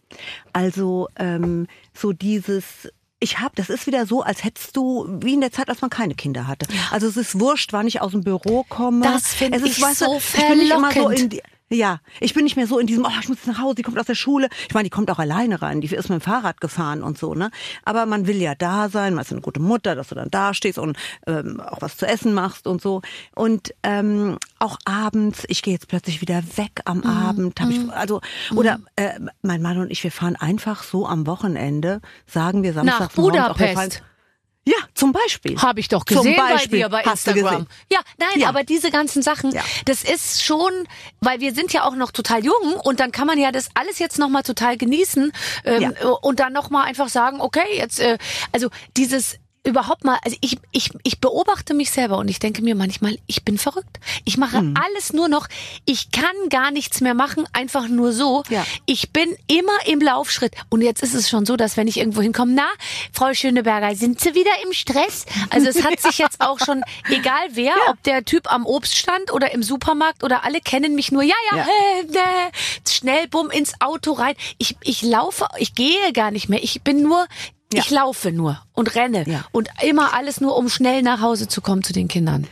Also ähm, so dieses ich habe, das ist wieder so, als hättest du, wie in der Zeit, als man keine Kinder hatte. Also es ist wurscht, wann ich aus dem Büro komme. Das find Es ist, ich weißt du, so Ich bin nicht immer so in die, ja, ich bin nicht mehr so in diesem, oh, ich muss jetzt nach Hause, die kommt aus der Schule. Ich meine, die kommt auch alleine rein, die ist mit dem Fahrrad gefahren und so, ne? Aber man will ja da sein, man ist eine gute Mutter, dass du dann da stehst und ähm, auch was zu essen machst und so. Und ähm, auch abends, ich gehe jetzt plötzlich wieder weg am Abend, hab ich, also oder äh, mein Mann und ich, wir fahren einfach so am Wochenende, sagen wir Nach Samstags morgens ja, zum Beispiel. Habe ich doch Zum gesehen bei Beispiel. dir bei Hast Instagram. Ja, nein, Ja. aber diese ganzen Sachen, Ja. das ist schon, weil wir sind ja auch noch total jung und dann kann man ja das alles jetzt nochmal total genießen ähm, Ja. und dann nochmal einfach sagen, okay, jetzt, äh, also dieses überhaupt mal, also ich, ich, ich beobachte mich selber und ich denke mir manchmal, ich bin verrückt. Ich mache Mhm. alles nur noch, ich kann gar nichts mehr machen, einfach nur so. Ja. Ich bin immer im Laufschritt. Und jetzt ist es schon so, dass wenn ich irgendwo hinkomme, na, Frau Schöneberger, sind Sie wieder im Stress? Also es hat sich jetzt auch schon, *laughs* egal wer, ob der Typ am Obststand oder im Supermarkt oder alle kennen mich nur, ja, ja, Ja. Äh, äh, schnell bumm ins Auto rein. Ich, ich laufe, ich gehe gar nicht mehr. Ich bin nur, ich laufe nur und renne. Ja. Und immer alles nur, um schnell nach Hause zu kommen zu den Kindern.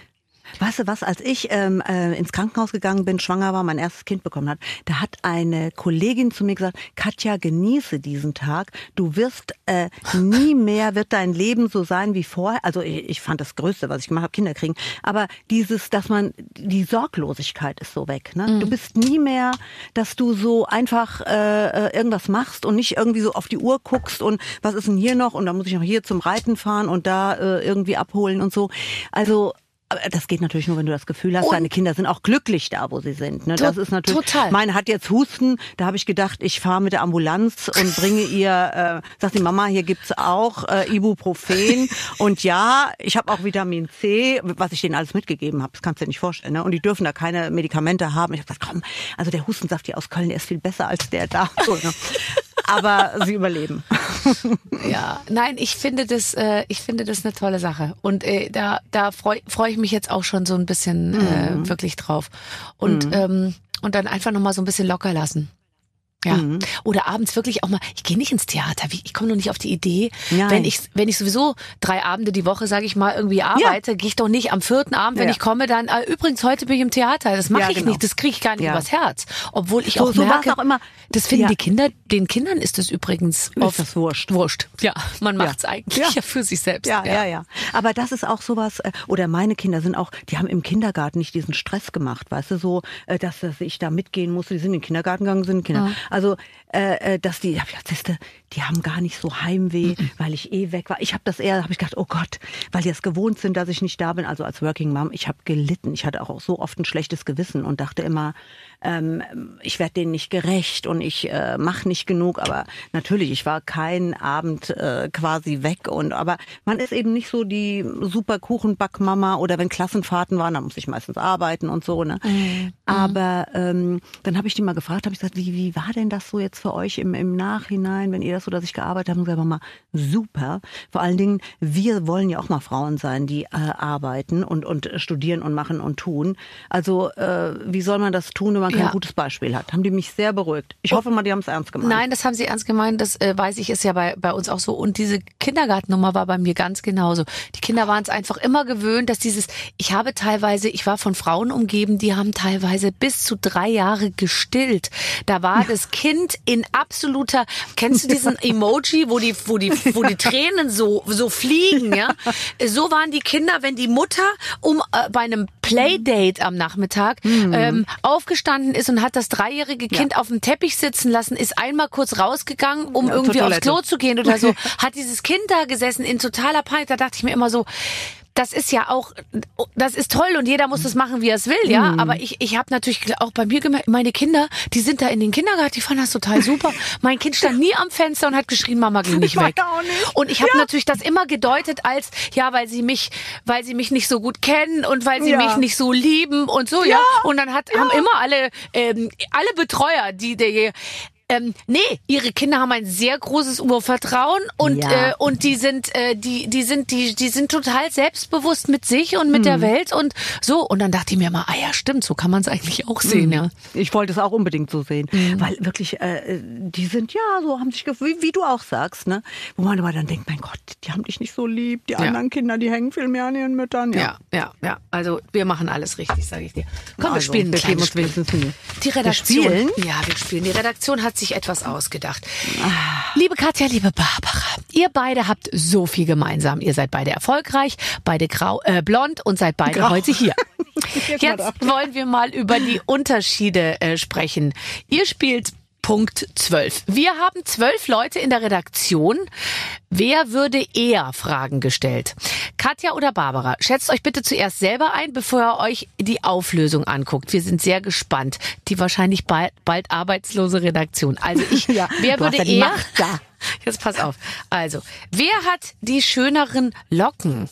Weißt du was, als ich ähm, äh, ins Krankenhaus gegangen bin, schwanger war, mein erstes Kind bekommen hat, da hat eine Kollegin zu mir gesagt, Katja, genieße diesen Tag. Du wirst äh, nie *laughs* mehr, wird dein Leben so sein wie vorher. Also ich, ich fand das Größte, was ich gemacht habe, Kinder kriegen. Aber dieses, dass man, die Sorglosigkeit ist so weg. Ne? Du bist nie mehr, dass du so einfach äh, äh, irgendwas machst und nicht irgendwie so auf die Uhr guckst und was ist denn hier noch und da muss ich noch hier zum Reiten fahren und da äh, irgendwie abholen und so. Also aber das geht natürlich nur, wenn du das Gefühl hast, Und- deine Kinder sind auch glücklich da, wo sie sind. Ne? Das ist natürlich. total. Meine hat jetzt Husten. Da habe ich gedacht, ich fahre mit der Ambulanz und bringe ihr, äh, sagt die Mama, hier gibt's auch äh, Ibuprofen. und ja, ich habe auch Vitamin C, was ich denen alles mitgegeben habe. Das kannst du dir nicht vorstellen. Ne? Und die dürfen da keine Medikamente haben. Ich habe gesagt, komm, also der Hustensaft hier aus Köln, der ist viel besser als der da. So, ne? Aber sie überleben. *laughs* Ja, nein, ich finde das, äh, ich finde das eine tolle Sache und äh, da, da freue freu ich mich jetzt auch schon so ein bisschen Mhm. äh, wirklich drauf und ähm, und dann einfach noch mal so ein bisschen locker lassen. Ja. Mhm. Oder abends wirklich auch mal, ich gehe nicht ins Theater, ich komme noch nicht auf die Idee, Nein. wenn ich wenn ich sowieso drei Abende die Woche, sage ich mal, irgendwie arbeite, gehe ich doch nicht am vierten Abend, wenn Ja. ich komme, dann äh, übrigens heute bin ich im Theater. Das mache Ja, ich genau. nicht, das kriege ich gar nicht Ja. übers Herz, obwohl ich So- auch so merke, auch immer. das finden Ja. die Kinder, den Kindern ist es übrigens oft das wurscht. Wurscht. Ja, man Ja. macht's eigentlich Ja. ja. für sich selbst. Ja, ja, ja. Aber das ist auch sowas, äh, oder meine Kinder sind auch, die haben im Kindergarten nicht diesen Stress gemacht, weißt du, so, äh, dass, dass ich da mitgehen musste. Die sind in den Kindergarten gegangen, sind Kinder. Also, äh, äh, dass die, gedacht, siehste, die haben gar nicht so Heimweh, weil ich eh weg war. Ich habe das eher, habe ich gedacht, oh Gott, weil die es gewohnt sind, dass ich nicht da bin. Also als Working Mom, ich habe gelitten. Ich hatte auch so oft ein schlechtes Gewissen und dachte immer, ähm, ich werde denen nicht gerecht und ich äh, mache nicht genug. Aber natürlich, ich war keinen Abend äh, quasi weg. Und aber man ist eben nicht so die super Kuchenbackmama oder wenn Klassenfahrten waren, dann muss ich meistens arbeiten und so. Ne? Aber ähm, dann habe ich die mal gefragt, habe ich gesagt, wie, wie war denn das so jetzt für euch im, im Nachhinein, wenn ihr das so, dass ich gearbeitet habe? Und gesagt, Mama, super. Vor allen Dingen, wir wollen ja auch mal Frauen sein, die äh, arbeiten und, und studieren und machen und tun. Also äh, wie soll man das tun, wenn man kein Ja. gutes Beispiel hat? Haben die mich sehr beruhigt. Ich hoffe mal, die haben es ernst gemeint. Nein, das haben sie ernst gemeint. Das äh, weiß ich, ist ja bei, bei uns auch so. Und diese Kindergartennummer war bei mir ganz genauso. Die Kinder waren es einfach immer gewöhnt, dass dieses, ich habe teilweise, ich war von Frauen umgeben, die haben teilweise bis zu drei Jahre gestillt. Da war das das Kind in absoluter, kennst du diesen *laughs* Emoji, wo die, wo die, wo die Tränen so, so fliegen, ja? *laughs* So waren die Kinder, wenn die Mutter um äh, bei einem Playdate am Nachmittag Mhm. ähm, aufgestanden ist und hat das dreijährige Kind auf dem Teppich sitzen lassen, ist einmal kurz rausgegangen, um Ja, irgendwie aufs. Klo zu gehen oder so, *laughs* hat dieses Kind da gesessen in totaler Panik. Da dachte ich mir immer so, das ist ja auch, das ist toll und jeder muss das machen, wie er es will, ja. Mhm. Aber ich, ich habe natürlich auch bei mir gemerkt, meine Kinder, die sind da in den Kindergarten, die fanden das total super. *laughs* mein Kind stand nie am Fenster und hat geschrien, Mama, geh nicht *laughs* Ich weg. auch nicht. Und ich habe natürlich das immer gedeutet als, ja, weil sie mich, weil sie mich nicht so gut kennen und weil sie Ja. mich nicht so lieben und so, ja. Und dann hat, haben immer alle, ähm, alle Betreuer, die der ähm, nee, ihre Kinder haben ein sehr großes Urvertrauen und Ja. äh, und die sind äh, die die sind die die sind total selbstbewusst mit sich und mit der Welt und so und dann dachte ich mir mal, ah ja, stimmt, so kann man es eigentlich auch sehen, ja. Ich wollte es auch unbedingt so sehen, Mhm. weil wirklich, äh, die sind ja so, haben sich, wie, wie du auch sagst, ne? Wo man aber dann denkt, mein Gott, die haben dich nicht so lieb, die anderen Kinder, die hängen viel mehr an ihren Müttern. Ja, ja, ja. Also wir machen alles richtig, sage ich dir. Komm, wir Also, spielen ein wir kleines Spiel. Die Redaktion. Ja, wir spielen. Die Redaktion hat sich etwas ausgedacht. Ah. Liebe Katja, liebe Barbara, ihr beide habt so viel gemeinsam. Ihr seid beide erfolgreich, beide grau, äh, blond und seid beide Grau. heute hier. *laughs* Jetzt wollen wir mal über die Unterschiede äh, sprechen. Ihr spielt Punkt 12. Wir haben zwölf Leute in der Redaktion. Wer würde eher Fragen gestellt? Katja oder Barbara? Schätzt euch bitte zuerst selber ein, bevor ihr euch die Auflösung anguckt. Wir sind sehr gespannt. Die wahrscheinlich bald, bald arbeitslose Redaktion. Also ich, *laughs* Ja, wer würde eher? Macht da. *laughs* Jetzt pass auf. Also, wer hat die schöneren Locken?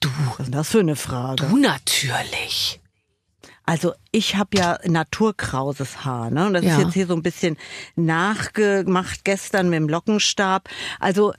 Du. Was ist denn das für eine Frage? Du natürlich. Also ich habe ja naturkrauses Haar, ne? Und das Ja. ist jetzt hier so ein bisschen nachgemacht gestern mit dem Lockenstab. Also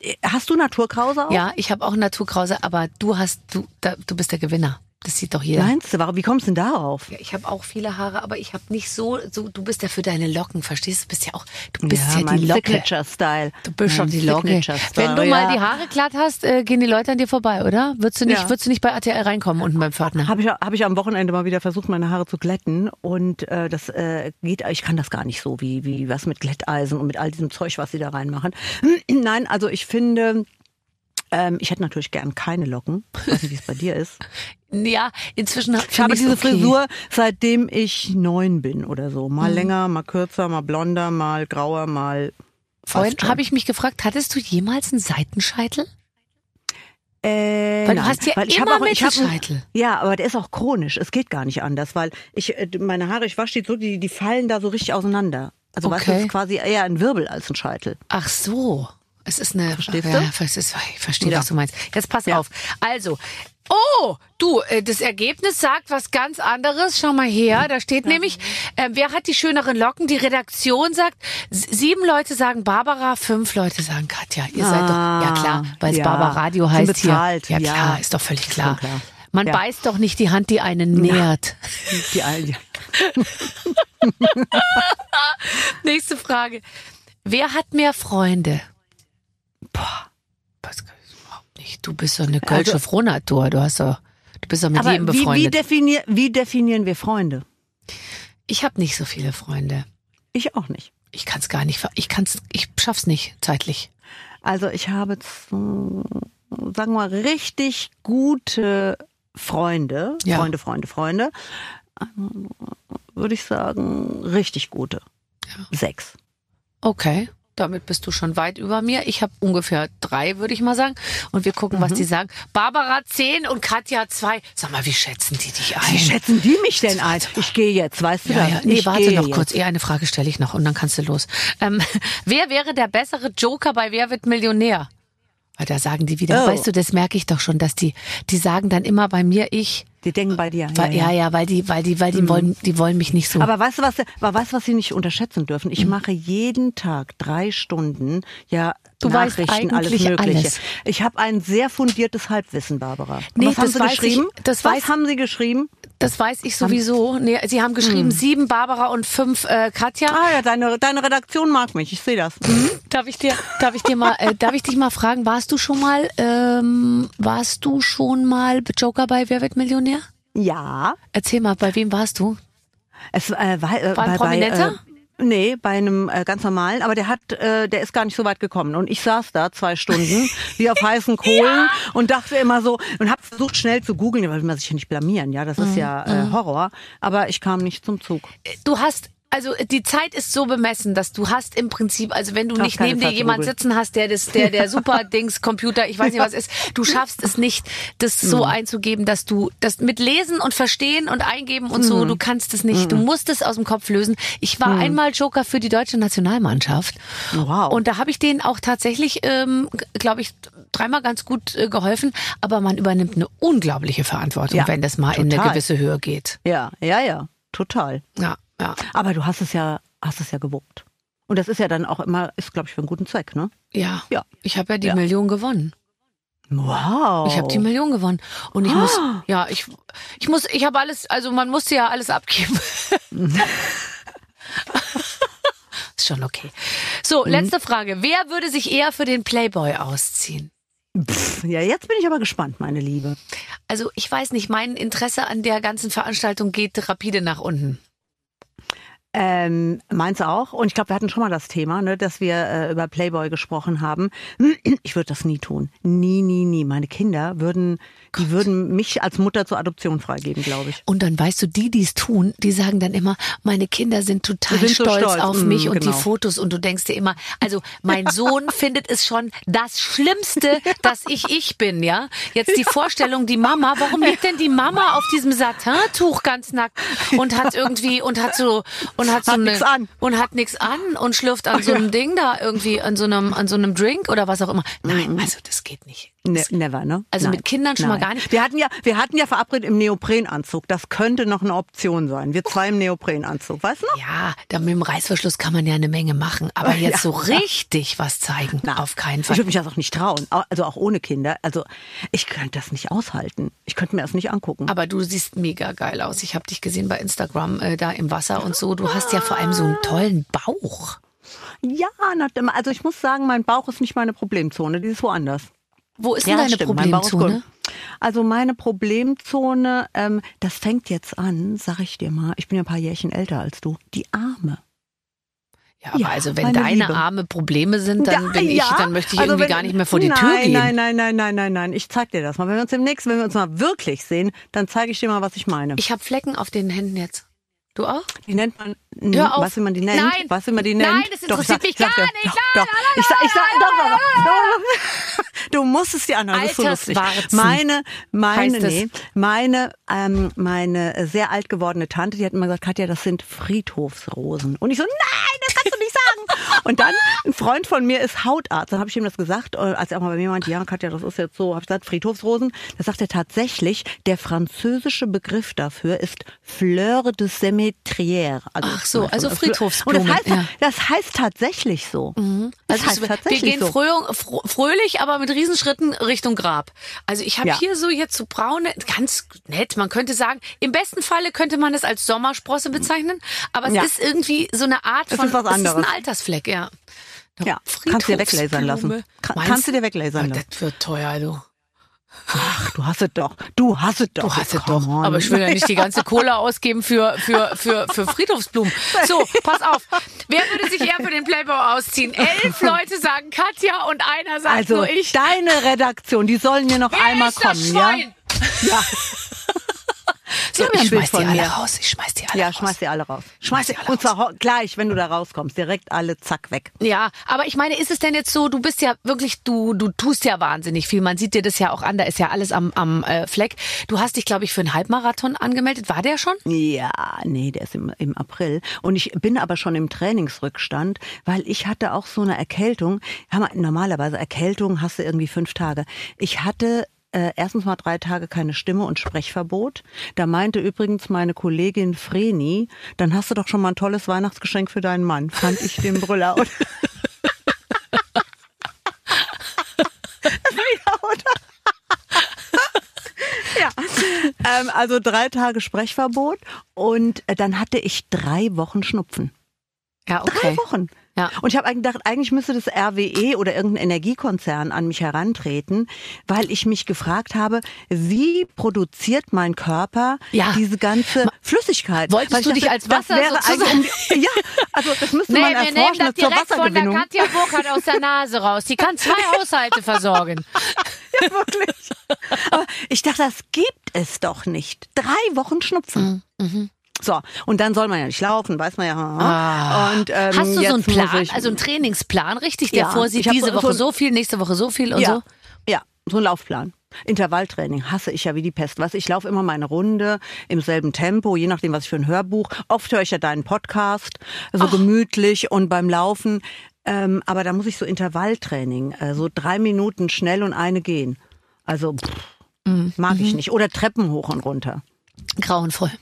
äh, hast du naturkrause auch? Ja, ich habe auch Naturkrause, aber du hast, du, da, du bist der Gewinner. Das sieht doch jeder. Meinst du? Warum? Wie kommst du denn darauf? Ja, ich habe auch viele Haare, aber ich habe nicht so, so. Du bist ja für deine Locken, verstehst du? Bist ja auch, du bist ja, mein die Locke. Signature-Style. Du bist schon die Locke. Wenn du mal ja. die Haare glatt hast, äh, gehen die Leute an dir vorbei, oder? Würdest du nicht, Ja. würdest du nicht bei RTL reinkommen unten beim Pförtner? Habe ich, hab ich am Wochenende mal wieder versucht, meine Haare zu glätten und äh, das äh, geht, ich kann das gar nicht so, wie, wie was mit Glätteisen und mit all diesem Zeug, was sie da reinmachen. *clears throat* Nein, also ich finde, ähm, ich hätte natürlich gern keine Locken. Ich weiß nicht, wie es bei dir ist. *laughs* Ja, inzwischen hab- Ich habe diese okay. Frisur, seitdem ich neun bin oder so. Mhm. Mal länger, mal kürzer, mal blonder, mal grauer, mal. Vorhin habe ich mich gefragt, hattest du jemals einen Seitenscheitel? Äh, Weil du nein, hast ja weil ich immer hab auch, ich hab, Mittelscheitel. Ja, aber der ist auch chronisch. Es geht gar nicht anders, weil ich äh, meine Haare, ich wasche die so, die, die fallen da so richtig auseinander. Also weißt du, Okay. es ist quasi eher ein Wirbel als ein Scheitel. Ach so. Es ist eine. Verstehst ja, du? es ist, ich verstehe, Ja. was du meinst. Jetzt pass Ja. auf. Also. Oh, du, äh, das Ergebnis sagt was ganz anderes. Schau mal her, da steht nämlich, äh, wer hat die schöneren Locken? Die Redaktion sagt, sieben Leute sagen Barbara, fünf Leute sagen Katja. Ihr seid doch, ja klar, weil es ja. Barbara Radio heißt bezahlt, hier. Ja ja. klar, ist doch völlig klar. klar. Man Ja. beißt doch nicht die Hand, die einen nährt. Die, ja. *laughs* Nächste Frage. Wer hat mehr Freunde? Boah, überhaupt nicht. Du bist doch eine kölsche Also- Frohnatur. Du hast doch, du bist doch mit jedem wie, wie, befreundet. definier, wie definieren wir Freunde? ich habe nicht so viele Freunde. Ich auch nicht. Ich kann es gar nicht. Ich kann's. Ich schaff's nicht zeitlich. Also ich habe, sagen wir mal, richtig gute Freunde. Ja. Freunde, Freunde, Freunde. Ähm, Würde ich sagen, richtig gute. Sechs. Okay. Damit bist du schon weit über mir. Ich habe ungefähr drei, würde ich mal sagen. Und wir gucken, Mhm. was die sagen. Barbara zehn und Katja zwei. Sag mal, wie schätzen die dich ein? Wie schätzen die mich denn ein? Ich gehe jetzt, weißt du Ja, das? ja. Nee, ich warte noch jetzt. kurz. Eher eine Frage stelle ich noch und dann kannst du los. Ähm, *laughs* wer wäre der bessere Joker bei Wer wird Millionär? Weil da sagen die wieder, Oh. weißt du, das merke ich doch schon, dass die, die sagen dann immer bei mir ich. Die denken bei dir. Weil, ja, ja, weil die, weil die, weil die wollen, die wollen mich nicht so. Aber weißt du was, aber weißt du, was sie nicht unterschätzen dürfen? Ich mache jeden Tag drei Stunden, ja, Du weißt Nachrichten, alles Mögliche. alles. Ich habe ein sehr fundiertes Halbwissen, Barbara. Nee, was haben sie weiß geschrieben? ich- das was weiß- haben sie geschrieben? das weiß ich sowieso. Nee, sie haben geschrieben Hm. sieben Barbara und fünf äh, Katja. Ah ja, deine, deine Redaktion mag mich, ich sehe das. Darf ich dir, darf ich dir mal, äh, darf ich dich mal fragen, warst du schon mal, ähm, warst du schon mal Joker bei Wer wird Millionär? Ja. Erzähl mal, bei wem warst du? Es äh, war, äh, War ein bei, Prominenter? Bei, Nee, bei einem äh, ganz normalen, aber der hat, äh, der ist gar nicht so weit gekommen. Und ich saß da zwei Stunden, wie auf *laughs* heißen Kohlen und dachte immer so, und habe versucht schnell zu googeln, weil man sich ja nicht blamieren, ja, das ist ja äh, Horror. Aber ich kam nicht zum Zug. Du hast also die Zeit ist so bemessen, dass du hast im Prinzip, also wenn du Hast nicht neben dir jemand sitzen hast, der das, der der super *laughs* Dings Computer, ich weiß nicht was ist, du schaffst es nicht, das so Hm. einzugeben, dass du das mit lesen und verstehen und eingeben und so, Hm. du kannst es nicht, du musst es aus dem Kopf lösen. Ich war einmal Joker für die deutsche Nationalmannschaft Wow. und da habe ich denen auch tatsächlich, ähm, glaube ich, dreimal ganz gut äh, geholfen, aber man übernimmt eine unglaubliche Verantwortung, Ja, wenn das mal in eine total. gewisse Höhe geht. Ja, ja, ja, total. Ja, ja. Aber du hast es ja, hast es ja gewuppt. Und das ist ja dann auch immer, ist glaube ich für einen guten Zweck, ne? Ja. Ja. Ich habe ja die Ja. Million gewonnen. Wow. Ich habe die Million gewonnen und ich muss ja, ich ich muss ich habe alles, also man musste ja alles abgeben. *laughs* Ist schon okay. So, letzte Frage, wer würde sich eher für den Playboy ausziehen? Ja, jetzt bin ich aber gespannt, meine Liebe. Also, ich weiß nicht, mein Interesse an der ganzen Veranstaltung geht rapide nach unten. Ähm, meins auch. Und ich glaube, wir hatten schon mal das Thema, ne, dass wir äh, über Playboy gesprochen haben. *clears throat* Ich würde das nie tun. Nie, nie, nie. Meine Kinder würden, die würden mich als Mutter zur Adoption freigeben, glaube ich. Und dann weißt du, die, die es tun, die sagen dann immer, meine Kinder sind total sind so stolz, stolz. auf Mm, mich und genau. die Fotos. Und du denkst dir immer, also mein *laughs* Sohn findet es schon das Schlimmste, dass ich ich bin, ja. Jetzt die Vorstellung, die Mama, warum liegt denn die Mama auf diesem Satintuch ganz nackt und hat irgendwie und hat so und hat so Hat nix an. und hat nichts an und schlürft an so einem Ding da irgendwie an so einem an so einem Drink oder was auch immer. Nein, also das geht nicht. Ne, never, ne? Also mit Kindern schon mal gar nicht. Wir hatten ja, wir hatten ja verabredet im Neoprenanzug. Das könnte noch eine Option sein. Wir zwei im Neoprenanzug, weißt du noch? Ja, da mit dem Reißverschluss kann man ja eine Menge machen. Aber *laughs* jetzt Ja. so richtig was zeigen, Na, auf keinen Ich Fall. würde mich das auch nicht trauen. Au- Also auch ohne Kinder. Also ich könnte das nicht aushalten. Ich könnte mir das nicht angucken. Aber du siehst mega geil aus. Ich habe dich gesehen bei Instagram äh, da im Wasser und so. Du hast ja vor allem so einen tollen Bauch. Ja, also ich muss sagen, mein Bauch ist nicht meine Problemzone. Die ist woanders. Wo ist denn Ja, deine stimmt, Problemzone? Also meine Problemzone, ähm, das fängt jetzt an, sag ich dir mal. Ich bin ja ein paar Jährchen älter als du. Die Arme. Ja, aber Ja, also wenn deine Liebe. Arme Probleme sind, dann Ja, bin ich, ja. dann möchte ich Also irgendwie wenn- gar nicht mehr vor die nein, Tür gehen. Nein, nein, nein, nein, nein, nein. Ich zeig dir das mal. Wenn wir uns demnächst, wenn wir uns mal wirklich sehen, dann zeige ich dir mal, was ich meine. Ich habe Flecken auf den Händen jetzt. Du auch? Die nennt man, hm, Hör auf. wie man die nennt? Nein. Wie man die nennt? Nein, das Doch, interessiert mich sag- ich gar sag nicht. Doch, doch. Ich sag, ich sag, doch, doch, doch, doch. Du musst es dir anhören, das ist so lustig. Meine, meine, nee, meine, ähm, meine sehr alt gewordene Tante, die hat immer gesagt, Katja, das sind Friedhofsrosen. Und ich so, nein, das kannst du nicht sagen. Und dann, ein Freund von mir ist Hautarzt. Dann habe ich ihm das gesagt, äh, als er auch mal bei mir meinte, ja, Katja, das ist jetzt so, habe ich gesagt, Friedhofsrosen. Da sagt er tatsächlich, der französische Begriff dafür ist Fleur de Sémétrière. Ach so, also Und Friedhofsblumen, das heißt, ja. das heißt tatsächlich so. Das Also heißt es- wir tatsächlich gehen so. fröh, fröhlich, aber mit Riesenschritten Richtung Grab. Also ich habe Ja. hier so jetzt so braune, ganz nett. Man könnte sagen, im besten Falle könnte man es als Sommersprosse bezeichnen, aber es Ja. ist irgendwie so eine Art Es von, ist was es ist ein anderes. Altersfleck, ja. Ja, kannst du dir weglasern lassen. Kann- kannst du dir weglasern Oh, lassen. Das wird teuer, du. Ach, du hast es doch. Du hast es doch. Du hast es doch. on. Aber ich will ja nicht die ganze *laughs* Kohle ausgeben für, für, für, für Friedhofsblumen. So, pass auf. Wer würde sich eher für den Playboy ausziehen? Elf *laughs* Leute sagen Katja und einer sagt Also nur ich. deine Redaktion, die sollen mir noch Wer einmal ist das kommen, ja? Schwein? Ja. *laughs* So, ja ich schmeiß die alle mir. raus. Ich schmeiß die alle Ja, raus. schmeiß die alle raus. Schmeiß die alle Und zwar gleich, wenn du da rauskommst, direkt alle zack weg. Ja, aber ich meine, ist es denn jetzt so, du bist ja wirklich, du, du tust ja wahnsinnig viel. Man sieht dir das ja auch an, da ist ja alles am, am äh, Fleck. Du hast dich, glaube ich, für einen Halbmarathon angemeldet. War der schon? Ja, nee, der ist im, im April. Und ich bin aber schon im Trainingsrückstand, weil ich hatte auch so eine Erkältung. Normalerweise Erkältung hast du irgendwie fünf Tage. Ich hatte äh, erstens mal drei Tage keine Stimme und Sprechverbot. Da meinte übrigens meine Kollegin Vreni, dann hast du doch schon mal ein tolles Weihnachtsgeschenk für deinen Mann. Fand ich den Brüller. Und ja, ähm, also drei Tage Sprechverbot und äh, dann hatte ich drei Wochen Schnupfen. Ja, Drei Wochen. Ja. Und ich habe eigentlich gedacht, eigentlich müsste das RWE oder irgendein Energiekonzern an mich herantreten, weil ich mich gefragt habe, wie produziert mein Körper Ja. diese ganze Flüssigkeit? Wolltest Weil du dich als Wasser sozusagen- um *laughs* Ja, also das müsste Nee, man wir nehmen erforschen das zur direkt von der. Katja Burkhardt aus der Nase raus. Die kann zwei *laughs* Haushalte versorgen. *laughs* Ja, wirklich. Aber ich dachte, das gibt es doch nicht. Drei Wochen Schnupfen. Mhm, So, und dann soll man ja nicht laufen, weiß man ja. Ah. Und, ähm, Hast du so einen Plan, also einen Trainingsplan, richtig, der Ja, vorsieht, diese so- Woche so- so viel, nächste Woche so viel und ja, so? Ja, so ein Laufplan. Intervalltraining hasse ich ja wie die Pest. Was ich laufe immer meine Runde im selben Tempo, je nachdem was ich für ein Hörbuch. Oft höre ich ja deinen Podcast, so gemütlich und beim Laufen. Ähm, aber da muss ich so Intervalltraining, äh, so drei Minuten schnell und eine gehen. Also pff, Mhm. mag ich nicht. Oder Treppen hoch und runter. Grauenvoll.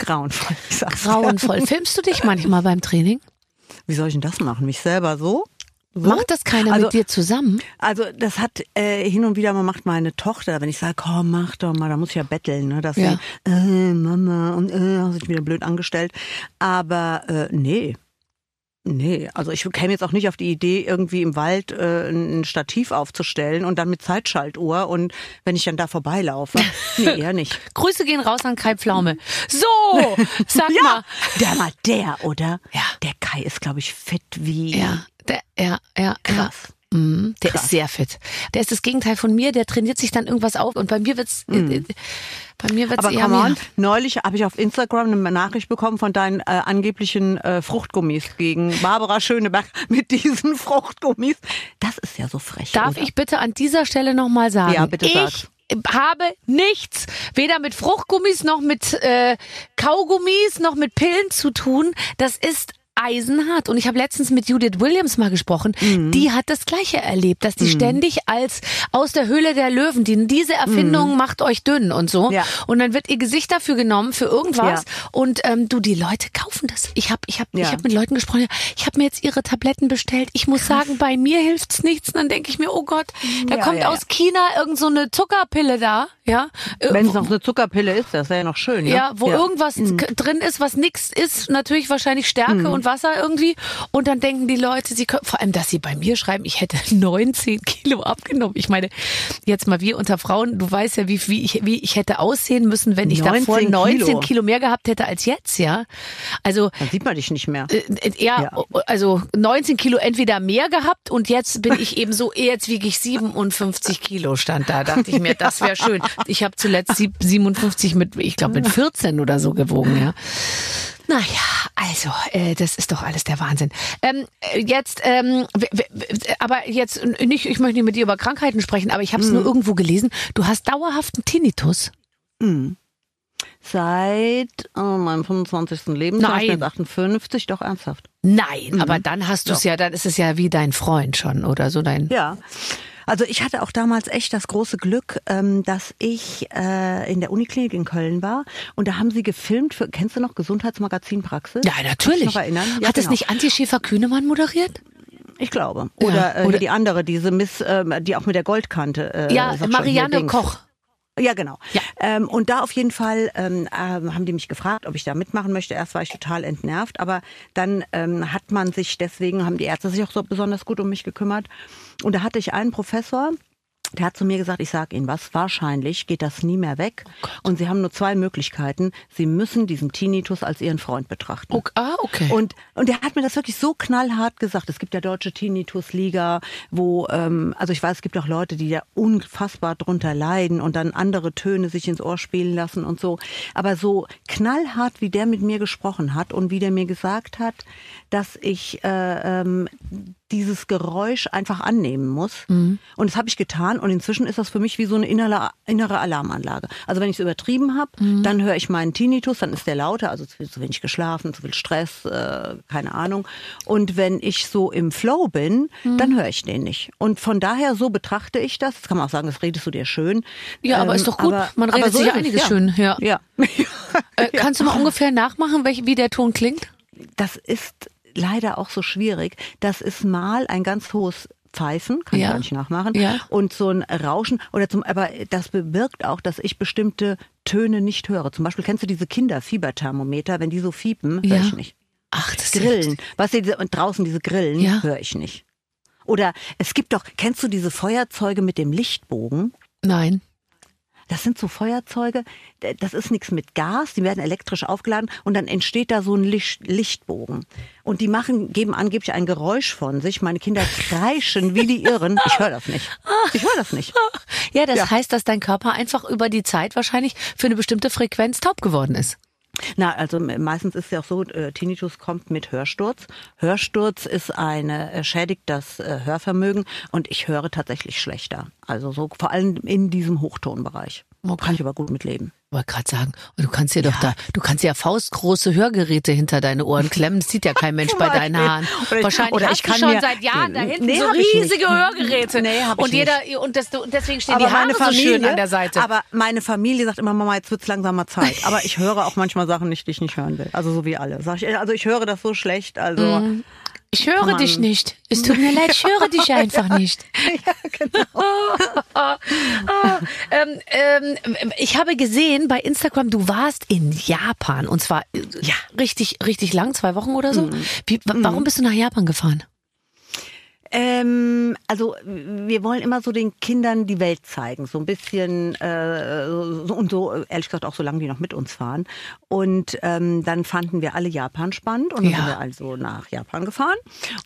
Grauenvoll. *laughs* ich sag's dir. Grauenvoll. Filmst du dich manchmal beim Training? Wie soll ich denn das machen? Mich selber so? so? Macht das keiner Also- mit dir zusammen? Also das hat äh, hin und wieder mal macht meine Tochter, wenn ich sage, komm, mach doch mal, da muss ich ja betteln, ne, dass Ja. sie, äh, Mama und äh, hast dich wieder blöd angestellt. Aber äh, nee. Nee, also ich käme jetzt auch nicht auf die Idee, irgendwie im Wald äh, ein Stativ aufzustellen und dann mit Zeitschaltuhr und wenn ich dann da vorbeilaufe. Nee, *laughs* eher nicht. Grüße gehen raus an Kai Pflaume. So, *laughs* sag mal. Der mal der, oder? Ja. Der Kai ist, glaube ich, fit wie Ja, der, ja, ja, krass. Ja. Mhm, der Krass. ist sehr fit. Der ist das Gegenteil von mir, der trainiert sich dann irgendwas auf und bei mir wird's, äh, äh, bei mir wird's Mhm. Aber eher on, neulich habe ich auf Instagram eine Nachricht bekommen von deinen äh, angeblichen äh, Fruchtgummis gegen Barbara Schöneberg *laughs* mit diesen Fruchtgummis. Das ist ja so frech. Darf oder? ich bitte an dieser Stelle nochmal sagen? Ja, bitte ich sag's. habe nichts, weder mit Fruchtgummis noch mit äh, Kaugummis noch mit Pillen zu tun. Das ist eisenhart. Und ich habe letztens mit Judith Williams mal gesprochen. Mhm. Die hat das Gleiche erlebt, dass die ständig als aus der Höhle der Löwen, die, diese Erfindung macht euch dünn und so. Mhm. Ja. Und dann wird ihr Gesicht dafür genommen für irgendwas. Ja. Und ähm, du, die Leute kaufen das. Ich habe ich hab, ich Ja. hab mit Leuten gesprochen. Ich habe mir jetzt ihre Tabletten bestellt. Ich muss sagen, bei mir hilft's nichts. Und dann denke ich mir, oh Gott, da kommt aus China irgend so eine Zuckerpille da, ja, Wenn es noch eine Zuckerpille ist, das wäre ja noch schön. Ne? ja, wo irgendwas k- drin ist, was nix ist, natürlich wahrscheinlich Stärke und Wasser irgendwie. Und dann denken die Leute, sie können, vor allem, dass sie bei mir schreiben, ich hätte *laughs* 19 Kilo abgenommen. Ich meine, jetzt mal wir unter Frauen, du weißt ja, wie, wie, ich, wie ich hätte aussehen müssen, wenn ich davor 19 19 Kilo. Kilo. mehr gehabt hätte als jetzt, ja. Also, Dann sieht man dich nicht mehr. äh, äh, ja, Ja. also 19 Kilo entweder mehr gehabt und jetzt bin ich eben so, jetzt wiege ich 57 Kilo, stand da. Dachte ich mir, das wäre schön. Ich habe zuletzt sieb- 57 mit, ich glaube mit 14 oder so gewogen, ja. Naja, also, äh, das ist doch alles der Wahnsinn. Ähm, äh, jetzt, ähm, aber jetzt nicht, ich möchte nicht mit dir über Krankheiten sprechen, aber ich habe es nur irgendwo gelesen. Du hast dauerhaften Tinnitus. Seit äh, meinem 25. Lebensjahr, Nein. jetzt 58, doch ernsthaft. Nein, aber dann hast du es ja, dann ist es ja wie dein Freund schon oder so dein. Ja. Also ich hatte auch damals echt das große Glück, ähm, dass ich äh, in der Uniklinik in Köln war und da haben sie gefilmt für, kennst du noch Gesundheitsmagazin Praxis? Ja, natürlich. dich noch erinnern? Ja, Hat es genau. nicht Antje Schäfer-Kühnemann moderiert? Ich glaube. Ja, Oder, äh, oder- die andere, diese Miss, ähm, die auch mit der Goldkante. Äh, ja, Marianne. Koch. Ja, genau. Ja. Ähm, und da auf jeden Fall ähm, ähm, haben die mich gefragt, ob ich da mitmachen möchte. Erst war ich total entnervt, aber dann ähm, hat man sich, deswegen haben die Ärzte sich auch so besonders gut um mich gekümmert. Und da hatte ich einen Professor, der hat zu mir gesagt, ich sage Ihnen was, wahrscheinlich geht das nie mehr weg. und Sie haben nur zwei Möglichkeiten. Sie müssen diesen Tinnitus als Ihren Freund betrachten. Okay. Ah, okay. Und, und der hat mir das wirklich so knallhart gesagt. Es gibt ja deutsche Tinnitus-Liga, wo, ähm, also ich weiß, es gibt auch Leute, die da unfassbar drunter leiden und dann andere Töne sich ins Ohr spielen lassen und so. Aber so knallhart, wie der mit mir gesprochen hat und wie der mir gesagt hat, dass ich äh, ähm, dieses Geräusch einfach annehmen muss. Und das habe ich getan und inzwischen ist das für mich wie so eine innere, innere Alarmanlage. Also wenn ich es übertrieben habe, dann höre ich meinen Tinnitus, dann ist der lauter, also zu, wenig geschlafen, zu viel Stress, äh, keine Ahnung. Und wenn ich so im Flow bin, dann höre ich den nicht. Und von daher so betrachte ich das. Jetzt kann man auch sagen, das redest du dir schön. Ja, aber ist doch gut. Man redet sich ist ja einiges schön, ja. ja. *laughs* äh, kannst du mal ungefähr nachmachen, welch, wie der Ton klingt? das ist leider auch so schwierig. Das ist mal ein ganz hohes Pfeifen, kann Ja. ich gar nicht nachmachen, Ja. und so ein Rauschen oder zum, aber das bewirkt auch, dass ich bestimmte Töne nicht höre. Zum Beispiel kennst du diese Kinderfieberthermometer, wenn die so fiepen, höre Ja. ich nicht. Ach, das Grillen. lustig. Weißt du, und draußen diese Grillen Ja. höre ich nicht. Oder es gibt doch, kennst du diese Feuerzeuge mit dem Lichtbogen? Nein. Das sind so Feuerzeuge, das ist nichts mit Gas, die werden elektrisch aufgeladen und dann entsteht da so ein Licht, Lichtbogen. Und die machen, geben angeblich ein Geräusch von sich. Meine Kinder kreischen wie die Irren. Ich höre das nicht. Ich höre das nicht. Ja, das Ja. heißt, dass dein Körper einfach über die Zeit wahrscheinlich für eine bestimmte Frequenz taub geworden ist. Na, also meistens ist es ja auch so, äh, Tinnitus kommt mit Hörsturz. Hörsturz ist eine, äh, schädigt das äh, Hörvermögen und ich höre tatsächlich schlechter. Also so vor allem in diesem Hochtonbereich. Okay. Kann ich aber gut mitleben. Ich wollte gerade sagen, du kannst dir doch da, du kannst ja faustgroße Hörgeräte hinter deine Ohren klemmen. Das sieht ja kein *laughs* Mensch bei deinen Haaren. Oder ich- Wahrscheinlich oder hast ich du schon mir- seit Jahren da hinten Nee, so nicht. riesige Hörgeräte. Nee, hab ich und jeder und, das, deswegen stehen aber die Haare meine so Familie, schön an der Seite. Aber meine Familie sagt immer, Mama, jetzt wird's langsam mal Zeit. *laughs* Aber ich höre auch manchmal Sachen nicht, die ich nicht hören will. Also so wie alle. Ich, also ich höre das so schlecht. Also Mhm. Ich höre Mann. dich nicht. Es tut mir leid, ich höre dich *laughs* einfach nicht. *laughs* ja, genau. *laughs* ähm, ähm, ich habe gesehen bei Instagram, du warst in Japan und zwar äh, ja richtig, richtig lang, zwei Wochen oder so. Wie, wa- warum bist du nach Japan gefahren? Ähm, also wir wollen immer so den Kindern die Welt zeigen, so ein bisschen äh, so, und so ehrlich gesagt auch solange die noch mit uns fahren. Und ähm, dann fanden wir alle Japan spannend und dann Ja. sind wir also nach Japan gefahren.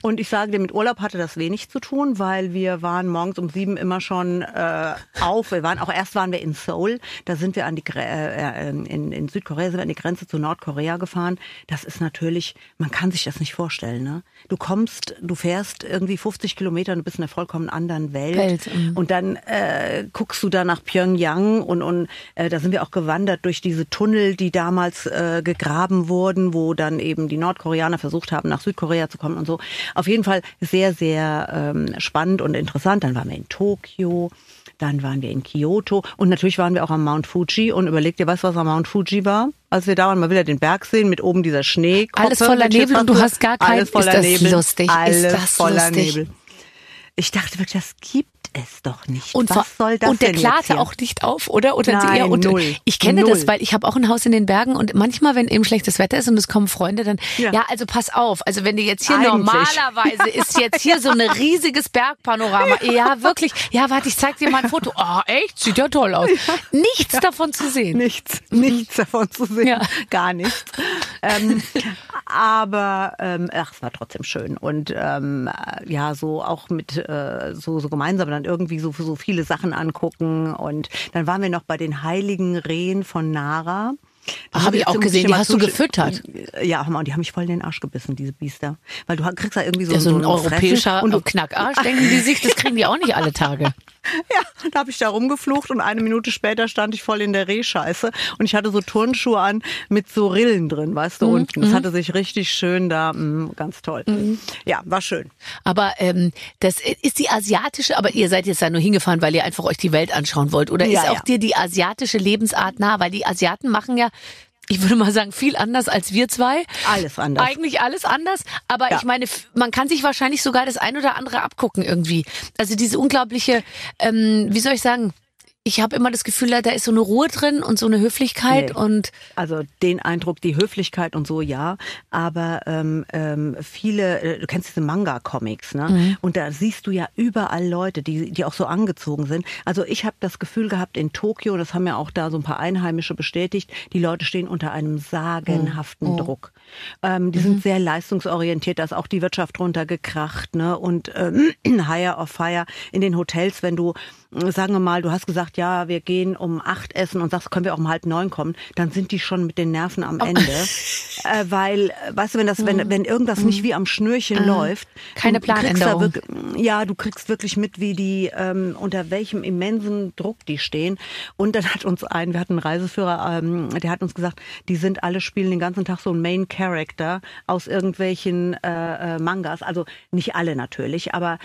Und ich sage dir, mit Urlaub hatte das wenig zu tun, weil wir waren morgens um sieben immer schon äh, auf. Wir waren auch erst waren wir in Seoul, da sind wir an die äh, äh, in, in Südkorea sind wir an die Grenze zu Nordkorea gefahren. Das ist natürlich, man kann sich das nicht vorstellen. Ne? Du kommst, du fährst irgendwie 50 Kilometer und du bist in einer vollkommen anderen Welt. Welt, mhm. Und dann äh, guckst du da nach Pyongyang und, und äh, da sind wir auch gewandert durch diese Tunnel, die damals äh, gegraben wurden, wo dann eben die Nordkoreaner versucht haben, nach Südkorea zu kommen und so. Auf jeden Fall sehr, sehr ähm, spannend und interessant. Dann waren wir in Tokio. Dann waren wir in Kyoto und natürlich waren wir auch am Mount Fuji und überleg dir, du, was am Mount Fuji war? Als wir da waren, mal wieder den Berg sehen mit oben dieser Schnee. Alles voller Nebel und du hast gar kein- Alles voller ist das Nebel. lustig? Ist Alles das voller lustig? Nebel. Ich dachte wirklich, das gibt es doch nicht. Und, Was soll das und der denn klarte auch nicht auf, oder? Oder Nein, eher, und null. Ich kenne Null. das, weil ich habe auch ein Haus in den Bergen und manchmal, wenn eben schlechtes Wetter ist und es kommen Freunde, dann ja, Ja. also pass auf. Also wenn du jetzt hier Eigentlich. normalerweise ist jetzt hier so ein *laughs* riesiges Bergpanorama. Ja, wirklich. Ja, warte, ich zeig dir mal ein Foto. Oh, echt? Sieht ja toll aus. Nichts davon zu sehen. Nichts, nichts davon zu sehen. Ja. Gar nichts. ähm, aber ähm, ach, es war trotzdem schön. Und ähm, äh, ja, so auch mit äh, so, so gemeinsam dann irgendwie so, so viele Sachen angucken. Und dann waren wir noch bei den heiligen Rehen von Nara. Da Hab muss ich auch gesehen, die hast du gefüttert. Ja, und die haben mich voll in den Arsch gebissen, diese Biester. Weil du kriegst da irgendwie so, Ja, so ein einen europäischer und du, Knackarsch, denken die sich, das kriegen die auch nicht alle Tage. *laughs* Ja, da habe ich da rumgeflucht und eine Minute später stand ich voll in der Rehscheiße und ich hatte so Turnschuhe an mit so Rillen drin, weißt du, unten. Das hatte sich richtig schön da, mh, ganz toll. Ja, war schön. Aber ähm, das ist die asiatische, aber ihr seid jetzt da nur hingefahren, weil ihr einfach euch die Welt anschauen wollt. Oder Ja, ist auch ja. dir die asiatische Lebensart nah? Weil die Asiaten machen ja, ich würde mal sagen, viel anders als wir zwei. Alles anders. Eigentlich alles anders. Aber Ja. ich meine, man kann sich wahrscheinlich sogar das ein oder andere abgucken irgendwie. Also diese unglaubliche, ähm, wie soll ich sagen, ich habe immer das Gefühl, da ist so eine Ruhe drin und so eine Höflichkeit Nee. und Also den Eindruck, die Höflichkeit und so, ja. Aber ähm, ähm, viele, äh, du kennst diese Manga-Comics, ne? Mhm. Und da siehst du ja überall Leute, die, die auch so angezogen sind. Also ich habe das Gefühl gehabt in Tokio, das haben ja auch da so ein paar Einheimische bestätigt, die Leute stehen unter einem sagenhaften Mhm. Druck. Ähm, die sind sehr leistungsorientiert, da ist auch die Wirtschaft runtergekracht, ne? Und ähm, *clears throat* Hire of Fire in den Hotels, wenn du, äh, sagen wir mal, du hast gesagt, ja, wir gehen um acht essen und sagst, können wir auch um halb neun kommen, dann sind die schon mit den Nerven am Oh. Ende. äh, weil, äh, weißt du, wenn das, wenn, wenn irgendwas nicht wie am Schnürchen läuft, Mhm. Keine Planänderung. ja, du kriegst wirklich mit, wie die, ähm, unter welchem immensen Druck die stehen. Und dann hat uns ein, wir hatten einen Reiseführer, ähm, der hat uns gesagt, die sind alle spielen den ganzen Tag so ein Main Character aus irgendwelchen äh, äh, Mangas. Also nicht alle natürlich, aber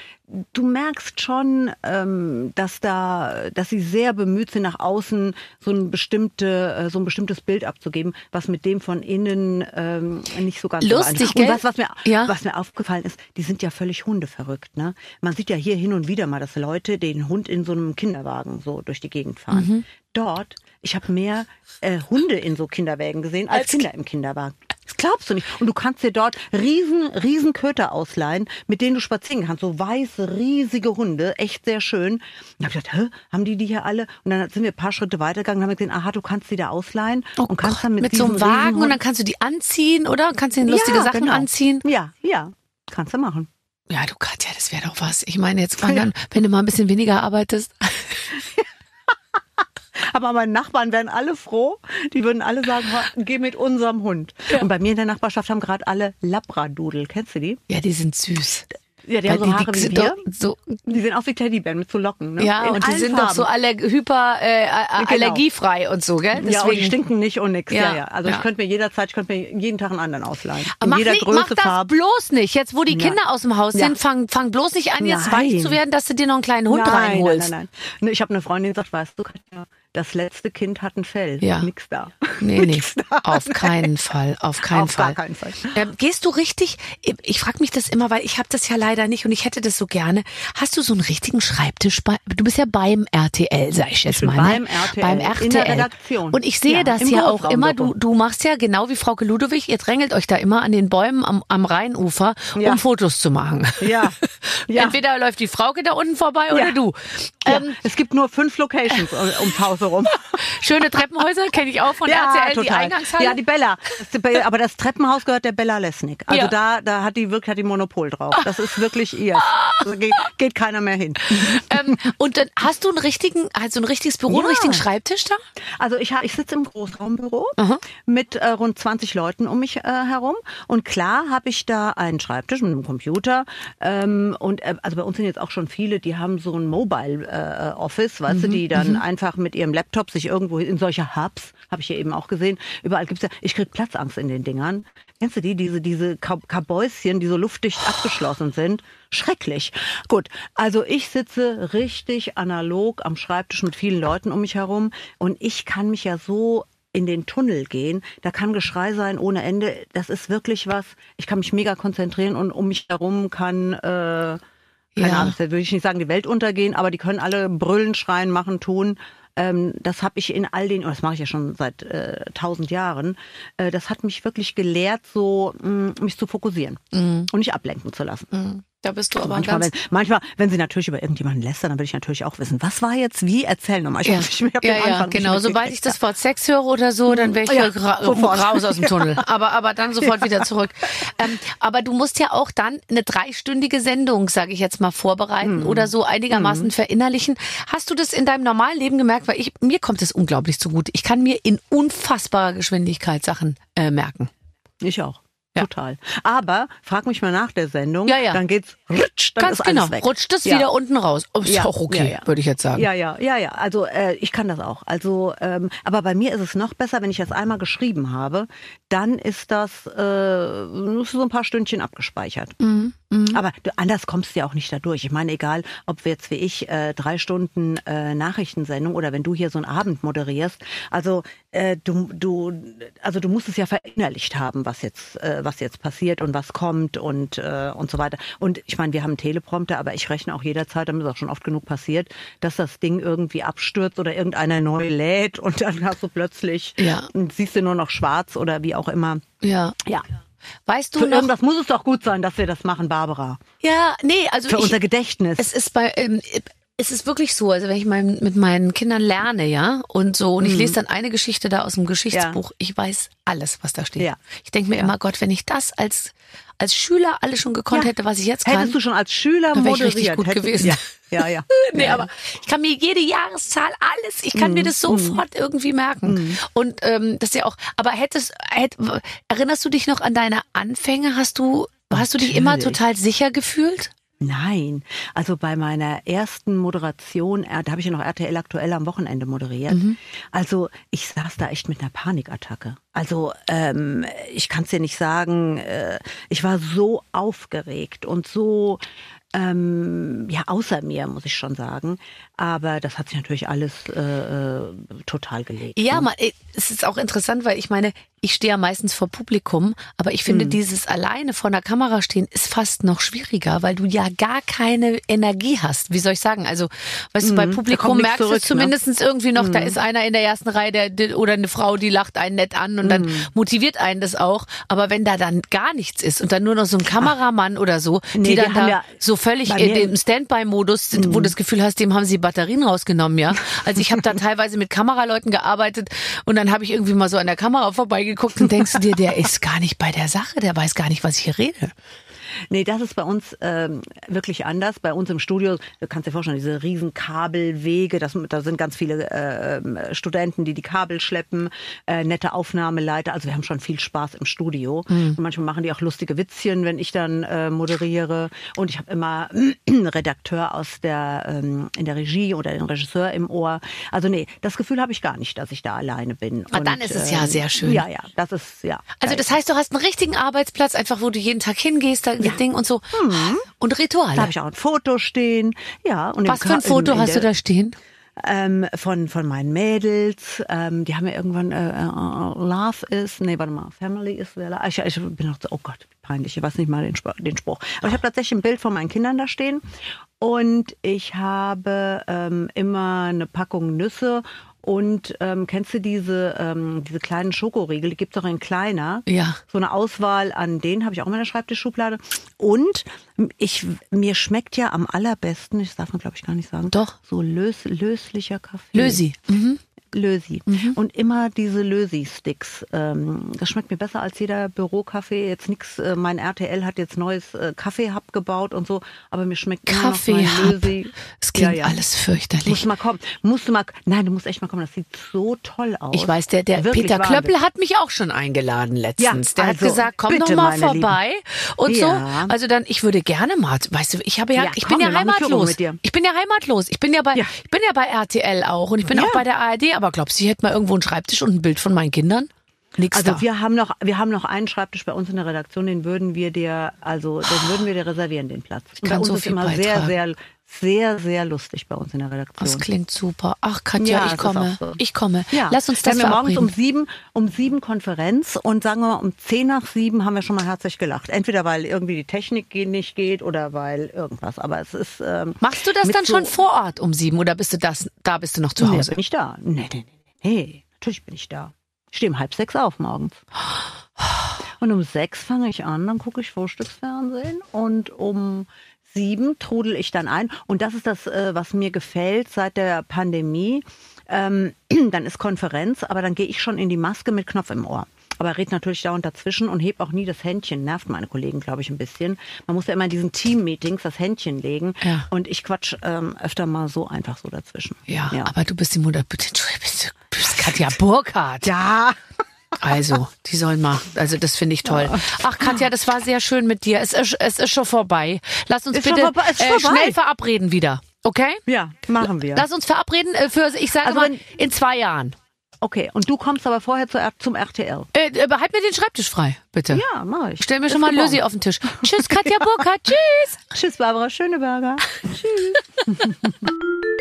du merkst schon, ähm, dass da, dass sie sehr bemüht sind, nach außen so ein bestimmte, äh, so ein bestimmtes Bild abzugeben, was mit dem von innen ähm, nicht so ganz Lustig, gell? Und was, was mir, Ja. was mir aufgefallen ist, die sind ja völlig hundeverrückt. Ne? Man sieht ja hier hin und wieder mal, dass Leute den Hund in so einem Kinderwagen so durch die Gegend fahren. Mhm. Dort, ich habe mehr äh, Hunde in so Kinderwägen gesehen als, Als Kinder im Kinderwagen. Glaubst du nicht. Und du kannst dir dort riesen, riesen Köter ausleihen, mit denen du spazieren kannst. So weiße, riesige Hunde, echt sehr schön. Und hab ich gedacht, hä, haben die die hier alle? Und dann sind wir ein paar Schritte weitergegangen und haben gesehen, aha, du kannst die da ausleihen Oh und kannst dann mit, mit so einem Wagen und dann kannst du die anziehen, oder? Kannst du lustige Ja, Sachen genau. anziehen? Ja, ja, kannst du machen. Ja, du Katja, das wäre doch was. Ich meine, jetzt wandern, wenn du mal ein bisschen weniger arbeitest. *laughs* Aber meine Nachbarn wären alle froh. Die würden alle sagen, geh mit unserem Hund. Und bei mir in der Nachbarschaft haben gerade alle Labradudel. Kennst du die? Ja, die sind süß. Ja, die Weil haben so Haare wie sind wir. doch so, Die sehen aus wie Teddybären mit so Locken. Ne? ja, In und die sind doch Farben. so aller, hyper äh, äh, allergiefrei und so, gell? Ja, und die stinken nicht und nix. Ja, Ja, ja. Also ja. ich könnte mir jederzeit, ich könnte mir jeden Tag einen anderen ausleihen. In Aber mach, jeder nicht, Größe, mach das Farbe. bloß nicht. Jetzt, wo die Ja. Kinder aus dem Haus Ja. sind, fang, fang bloß nicht an, jetzt Nein. weich zu werden, dass du dir noch einen kleinen Hund nein, reinholst. Nein, nein, nein. Ich habe eine Freundin, die sagt, weißt du, Katja, das letzte Kind hat ein Fell. Ja. Nix da. Nee, *laughs* nee, Nix da. auf keinen Fall, auf keinen Auf Fall. gar keinen Fall. Ähm, gehst du richtig, ich frage mich das immer, weil ich habe das ja leider nicht und ich hätte das so gerne. Hast du so einen richtigen Schreibtisch bei, du bist ja beim RTL, sag ich jetzt bin mal. beim ne? RTL, Beim in der RTL. Redaktion. Und ich sehe Ja, das ja auch immer, du, du machst ja genau wie Frau Ludowig, ihr drängelt euch da immer an den Bäumen am, am Rheinufer, Ja. um Fotos zu machen. Ja. *laughs* ja. Entweder läuft die Frauke da unten vorbei oder du. Ähm, es gibt nur fünf Locations um- ums Haus herum. *laughs* schöne Treppenhäuser kenne ich auch von RTL, die Eingangshalle. Ja, die Bella. Aber das Treppenhaus gehört der Bella Lesnick. Also Ja. da, da hat die wirklich hat die Monopol drauf. Das ist wirklich ihr. *laughs* Da geht, geht keiner mehr hin. ähm, und dann hast du einen richtigen, also ein richtiges Büro, einen Ja. richtigen Schreibtisch da? Also ich, ich sitze im Großraumbüro mit äh, rund 20 Leuten um mich äh, herum. Und klar habe ich da einen Schreibtisch mit einem Computer. Ähm, und äh, also bei uns sind jetzt auch schon viele, die haben so ein Mobile äh, Office, weißt du, die dann einfach mit ihrem Laptop sich irgendwo in solche Hubs, habe ich hier eben auch gesehen, überall gibt's ja, ich krieg Platzangst in den Dingern. Kennst du die, diese, diese Ka- Kabäuschen, die so luftdicht abgeschlossen sind? Schrecklich. Gut, also ich sitze richtig analog am Schreibtisch mit vielen Leuten um mich herum und ich kann mich ja so in den Tunnel gehen. Da kann Geschrei sein ohne Ende. Das ist wirklich was. Ich kann mich mega konzentrieren und um mich herum kann, äh, keine Ja. Ahnung, da würde ich nicht sagen, die Welt untergehen, aber die können alle brüllen, schreien, machen, tun. Ähm, das habe ich in all den, oh, das mache ich ja schon seit äh, tausend Jahren, äh, das hat mich wirklich gelehrt, so mh, mich zu fokussieren und nicht ablenken zu lassen. Da bist du aber Manchmal ganz wenn, manchmal, wenn sie natürlich über irgendjemanden lästern, dann will ich natürlich auch wissen, was war jetzt wie? Erzähl nochmal. Ich Ja, ich hab den ja, ja nicht genau. Sobald ich das Wort Sex höre oder so, dann wäre ich Ja, ra sofort. raus aus dem *laughs* Tunnel. Aber, aber dann sofort wieder zurück. Ähm, aber du musst ja auch dann eine dreistündige Sendung, sage ich jetzt mal, vorbereiten Mhm. oder so einigermaßen verinnerlichen. Hast du das in deinem normalen Leben gemerkt? Weil ich, mir kommt es unglaublich zugute. Ich kann mir in unfassbarer Geschwindigkeit Sachen äh, merken. Ich auch. Ja. Total. Aber frag mich mal nach der Sendung, Ja, ja. dann geht's rutsch, dann Ganz ist genau. alles weg. Rutscht es Ja. wieder unten raus. Oh, ist Ja, auch okay, ja, ja. würde ich jetzt sagen. Ja, ja, ja, ja. Also äh, ich kann das auch. Also, ähm, aber bei mir ist es noch besser, wenn ich das einmal geschrieben habe, dann ist das äh, so ein paar Stündchen abgespeichert. Mhm, Aber du, anders kommst du ja auch nicht da durch. Ich meine, egal, ob wir jetzt wie ich äh, drei Stunden äh, Nachrichtensendung oder wenn du hier so einen Abend moderierst, also äh, du, du, also du musst es ja verinnerlicht haben, was jetzt, äh, was jetzt passiert und was kommt und äh, und so weiter. Und ich meine, wir haben einen Teleprompter, aber ich rechne auch jederzeit, damit ist auch schon oft genug passiert, dass das Ding irgendwie abstürzt oder irgendeiner neu lädt und dann hast du plötzlich Ja. und siehst du nur noch schwarz oder wie auch immer. Ja. Ja. Weißt du Für noch? irgendwas muss es doch gut sein, dass wir das machen, Barbara. Ja, nee, also Für ich, unser Gedächtnis. Es ist bei, ähm, es ist wirklich so, also wenn ich mein, mit meinen Kindern lerne, ja, und so, und ich Mhm. lese dann eine Geschichte da aus dem Geschichtsbuch, ich weiß alles, was da steht. Ja. Ich denke mir immer, Gott, wenn ich das als, als Schüler alles schon gekonnt Ja. hätte, was ich jetzt kann. Hättest du schon als Schüler Dann moderiert. richtig gut hättest- gewesen. Ja, ja. *laughs* ja. Nee, ja. aber ich kann mir jede Jahreszahl, alles, ich Mhm. kann mir das sofort irgendwie merken. Und ähm, das ist ja auch, aber hättest, hätt, erinnerst du dich noch an deine Anfänge? Hast du, hast du dich immer total sicher gefühlt? Nein, also bei meiner ersten Moderation, äh, da habe ich ja noch RTL aktuell am Wochenende moderiert. Mhm. Also ich saß da echt mit einer Panikattacke. Also ähm, ich kann es dir nicht sagen, äh, ich war so aufgeregt und so ähm, ja außer mir, muss ich schon sagen. Aber das hat sich natürlich alles äh, äh, total gelegt. Ja, ne? man, äh, es ist auch interessant, weil ich meine, ich stehe ja meistens vor Publikum, aber ich finde, dieses alleine vor der Kamera stehen ist fast noch schwieriger, weil du ja gar keine Energie hast. Wie soll ich sagen? Also, weißt du, bei Mhm. Publikum merkst du zurück, ne? zumindest irgendwie noch, da ist einer in der ersten Reihe der, der, oder eine Frau, die lacht einen nett an und dann motiviert einen das auch. Aber wenn da dann gar nichts ist und dann nur noch so ein Kameramann oder so, Nee, die dann da ja- so völlig in dem Standby-Modus sind, wo du das Gefühl hast, dem haben sie Batterien rausgenommen, ja. Also ich habe da *laughs* teilweise mit Kameraleuten gearbeitet und dann habe ich irgendwie mal so an der Kamera vorbeigeguckt und denkst du dir, der ist gar nicht bei der Sache, der weiß gar nicht, was ich hier rede. Nee, das ist bei uns ähm, wirklich anders. Bei uns im Studio, du kannst dir vorstellen, diese riesen Kabelwege, das, da sind ganz viele äh, Studenten, die die Kabel schleppen, äh, nette Aufnahmeleiter. Also wir haben schon viel Spaß im Studio. Und manchmal machen die auch lustige Witzchen, wenn ich dann äh, moderiere. Und ich habe immer einen *clears throat* Redakteur aus der ähm, in der Regie oder den Regisseur im Ohr. Also nee, das Gefühl habe ich gar nicht, dass ich da alleine bin. Ah, dann ist es ja sehr schön. Ja, ja, das ist ja. Also das heißt, du hast einen richtigen Arbeitsplatz, einfach wo du jeden Tag hingehst, da Ding und so. Und da Rituale. habe ich auch ein Foto stehen. Ja, und Was für ein Foto hast du da stehen? Ähm, von, von meinen Mädels. Ähm, die haben ja irgendwann äh, äh, Love ist, nee, warte mal, Family ist wer la- ich, ich bin noch so, oh Gott, peinlich, ich weiß nicht mal den, Spruch- den Spruch. Aber ich habe tatsächlich ein Bild von meinen Kindern da stehen und ich habe ähm, immer eine Packung Nüsse und ähm, kennst du diese, ähm, diese kleinen Schokoriegel, die gibt's auch in kleiner. Ja. So eine Auswahl an denen habe ich auch in meiner Schreibtischschublade. Und ich, mir schmeckt ja am allerbesten, ich darf man glaube ich gar nicht sagen, Doch. so lös, löslicher Kaffee. Lösi. Mhm. Lösi. Und immer diese Lösi-Sticks. Ähm, das schmeckt mir besser als jeder Bürokaffee. Jetzt nix, äh, mein RTL hat jetzt neues äh, Kaffee-Hub gebaut und so, aber mir schmeckt immer noch Kaffee mein. Lösi. Es klingt Ja, ja. alles fürchterlich. Musst mal kommen. Musst du mal, nein, du musst echt mal kommen. Das sieht so toll aus. Ich weiß, der, der Wirklich Peter. Klöppel hat mich auch schon eingeladen letztens. Ja, der hat also, gesagt, komm bitte, doch mal vorbei und Ja. so. Also dann, ich würde gerne mal, weißt du, ich habe ja, ich komm, bin ja heimatlos. Ich bin ja heimatlos. Ich bin ja bei, ich bin ja bei RTL auch und ich bin auch bei der ARD. Aber glaubst du, ich hätte mal irgendwo einen Schreibtisch und ein Bild von meinen Kindern? Nix Also da. wir haben noch, wir haben noch einen Schreibtisch bei uns in der Redaktion, den würden wir dir, also den würden wir dir reservieren, den Platz. Und bei kann uns so ist immer beitragen. sehr, sehr, sehr lustig bei uns in der Redaktion. das klingt super. Ach, Katja, Ja, ich komme. so. Ich komme. Ja. Lass uns wir das haben ja morgens um sieben, um sieben Konferenz und sagen wir mal um zehn nach sieben haben wir schon mal herzlich gelacht. Entweder weil irgendwie die Technik nicht geht oder weil irgendwas. Aber es ist. Ähm, Machst du das dann so- schon vor Ort um sieben oder bist du das, da bist du noch zu Nee, Hause? bin ich da? Nee, nee, nee, nee. Natürlich bin ich da. Ich stehe um halb sechs auf morgens. *gasps* Und um sechs fange ich an, dann gucke ich Frühstücksfernsehen und um sieben trudel ich dann ein. Und das ist das, äh, was mir gefällt seit der Pandemie. Ähm, *clears throat* dann ist Konferenz, aber dann gehe ich schon in die Maske mit Knopf im Ohr. Aber red natürlich dauernd dazwischen und heb auch nie das Händchen. Nervt meine Kollegen, glaube ich, ein bisschen. Man muss ja immer in diesen Team-Meetings das Händchen legen. Ja. Und ich quatsch ähm, öfter mal so einfach so dazwischen. Ja, aber du bist die Mutter, bitte, du bist, du bist Katja Burkhardt. Ja. *laughs* Also, die sollen mal, also das finde ich toll. Ach Katja, das war sehr schön mit dir. Es ist, es ist schon vorbei. Lass uns Ist bitte vorbei, äh, schnell verabreden wieder. Okay? Ja, machen wir. Lass uns verabreden äh, für, ich sage Also mal, wenn- in zwei Jahren. Okay, und du kommst aber vorher zu, zum RTL. Äh, äh, behalt mir den Schreibtisch frei, bitte. Ja, mach ich. Stell mir Ist schon mal geborgen. Lösi auf den Tisch. Tschüss, Katja Burkhardt. *laughs* Tschüss. Tschüss, Barbara Schöneberger. *laughs* *laughs*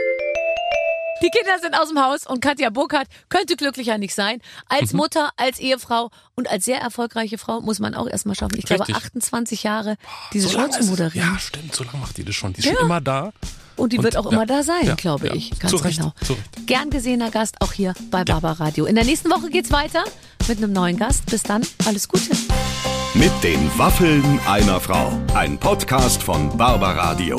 Die Kinder sind aus dem Haus und Katja Burkhardt könnte glücklicher nicht sein. Als Mhm. Mutter, als Ehefrau und als sehr erfolgreiche Frau muss man auch erstmal schaffen. Ich glaube, Richtig. 28 Jahre diese So Show zu moderieren. Ja, stimmt, so lange macht die das schon. Die ist Ja. schon immer da. Und die Und- wird auch ja, immer da sein, ja, glaube ja. ich. Ganz Zu Recht, genau. zu Recht. Gern gesehener Gast auch hier bei Barbara Radio. In der nächsten Woche geht's weiter mit einem neuen Gast. Bis dann, alles Gute. Mit den Waffeln einer Frau. Ein Podcast von Barbaradio.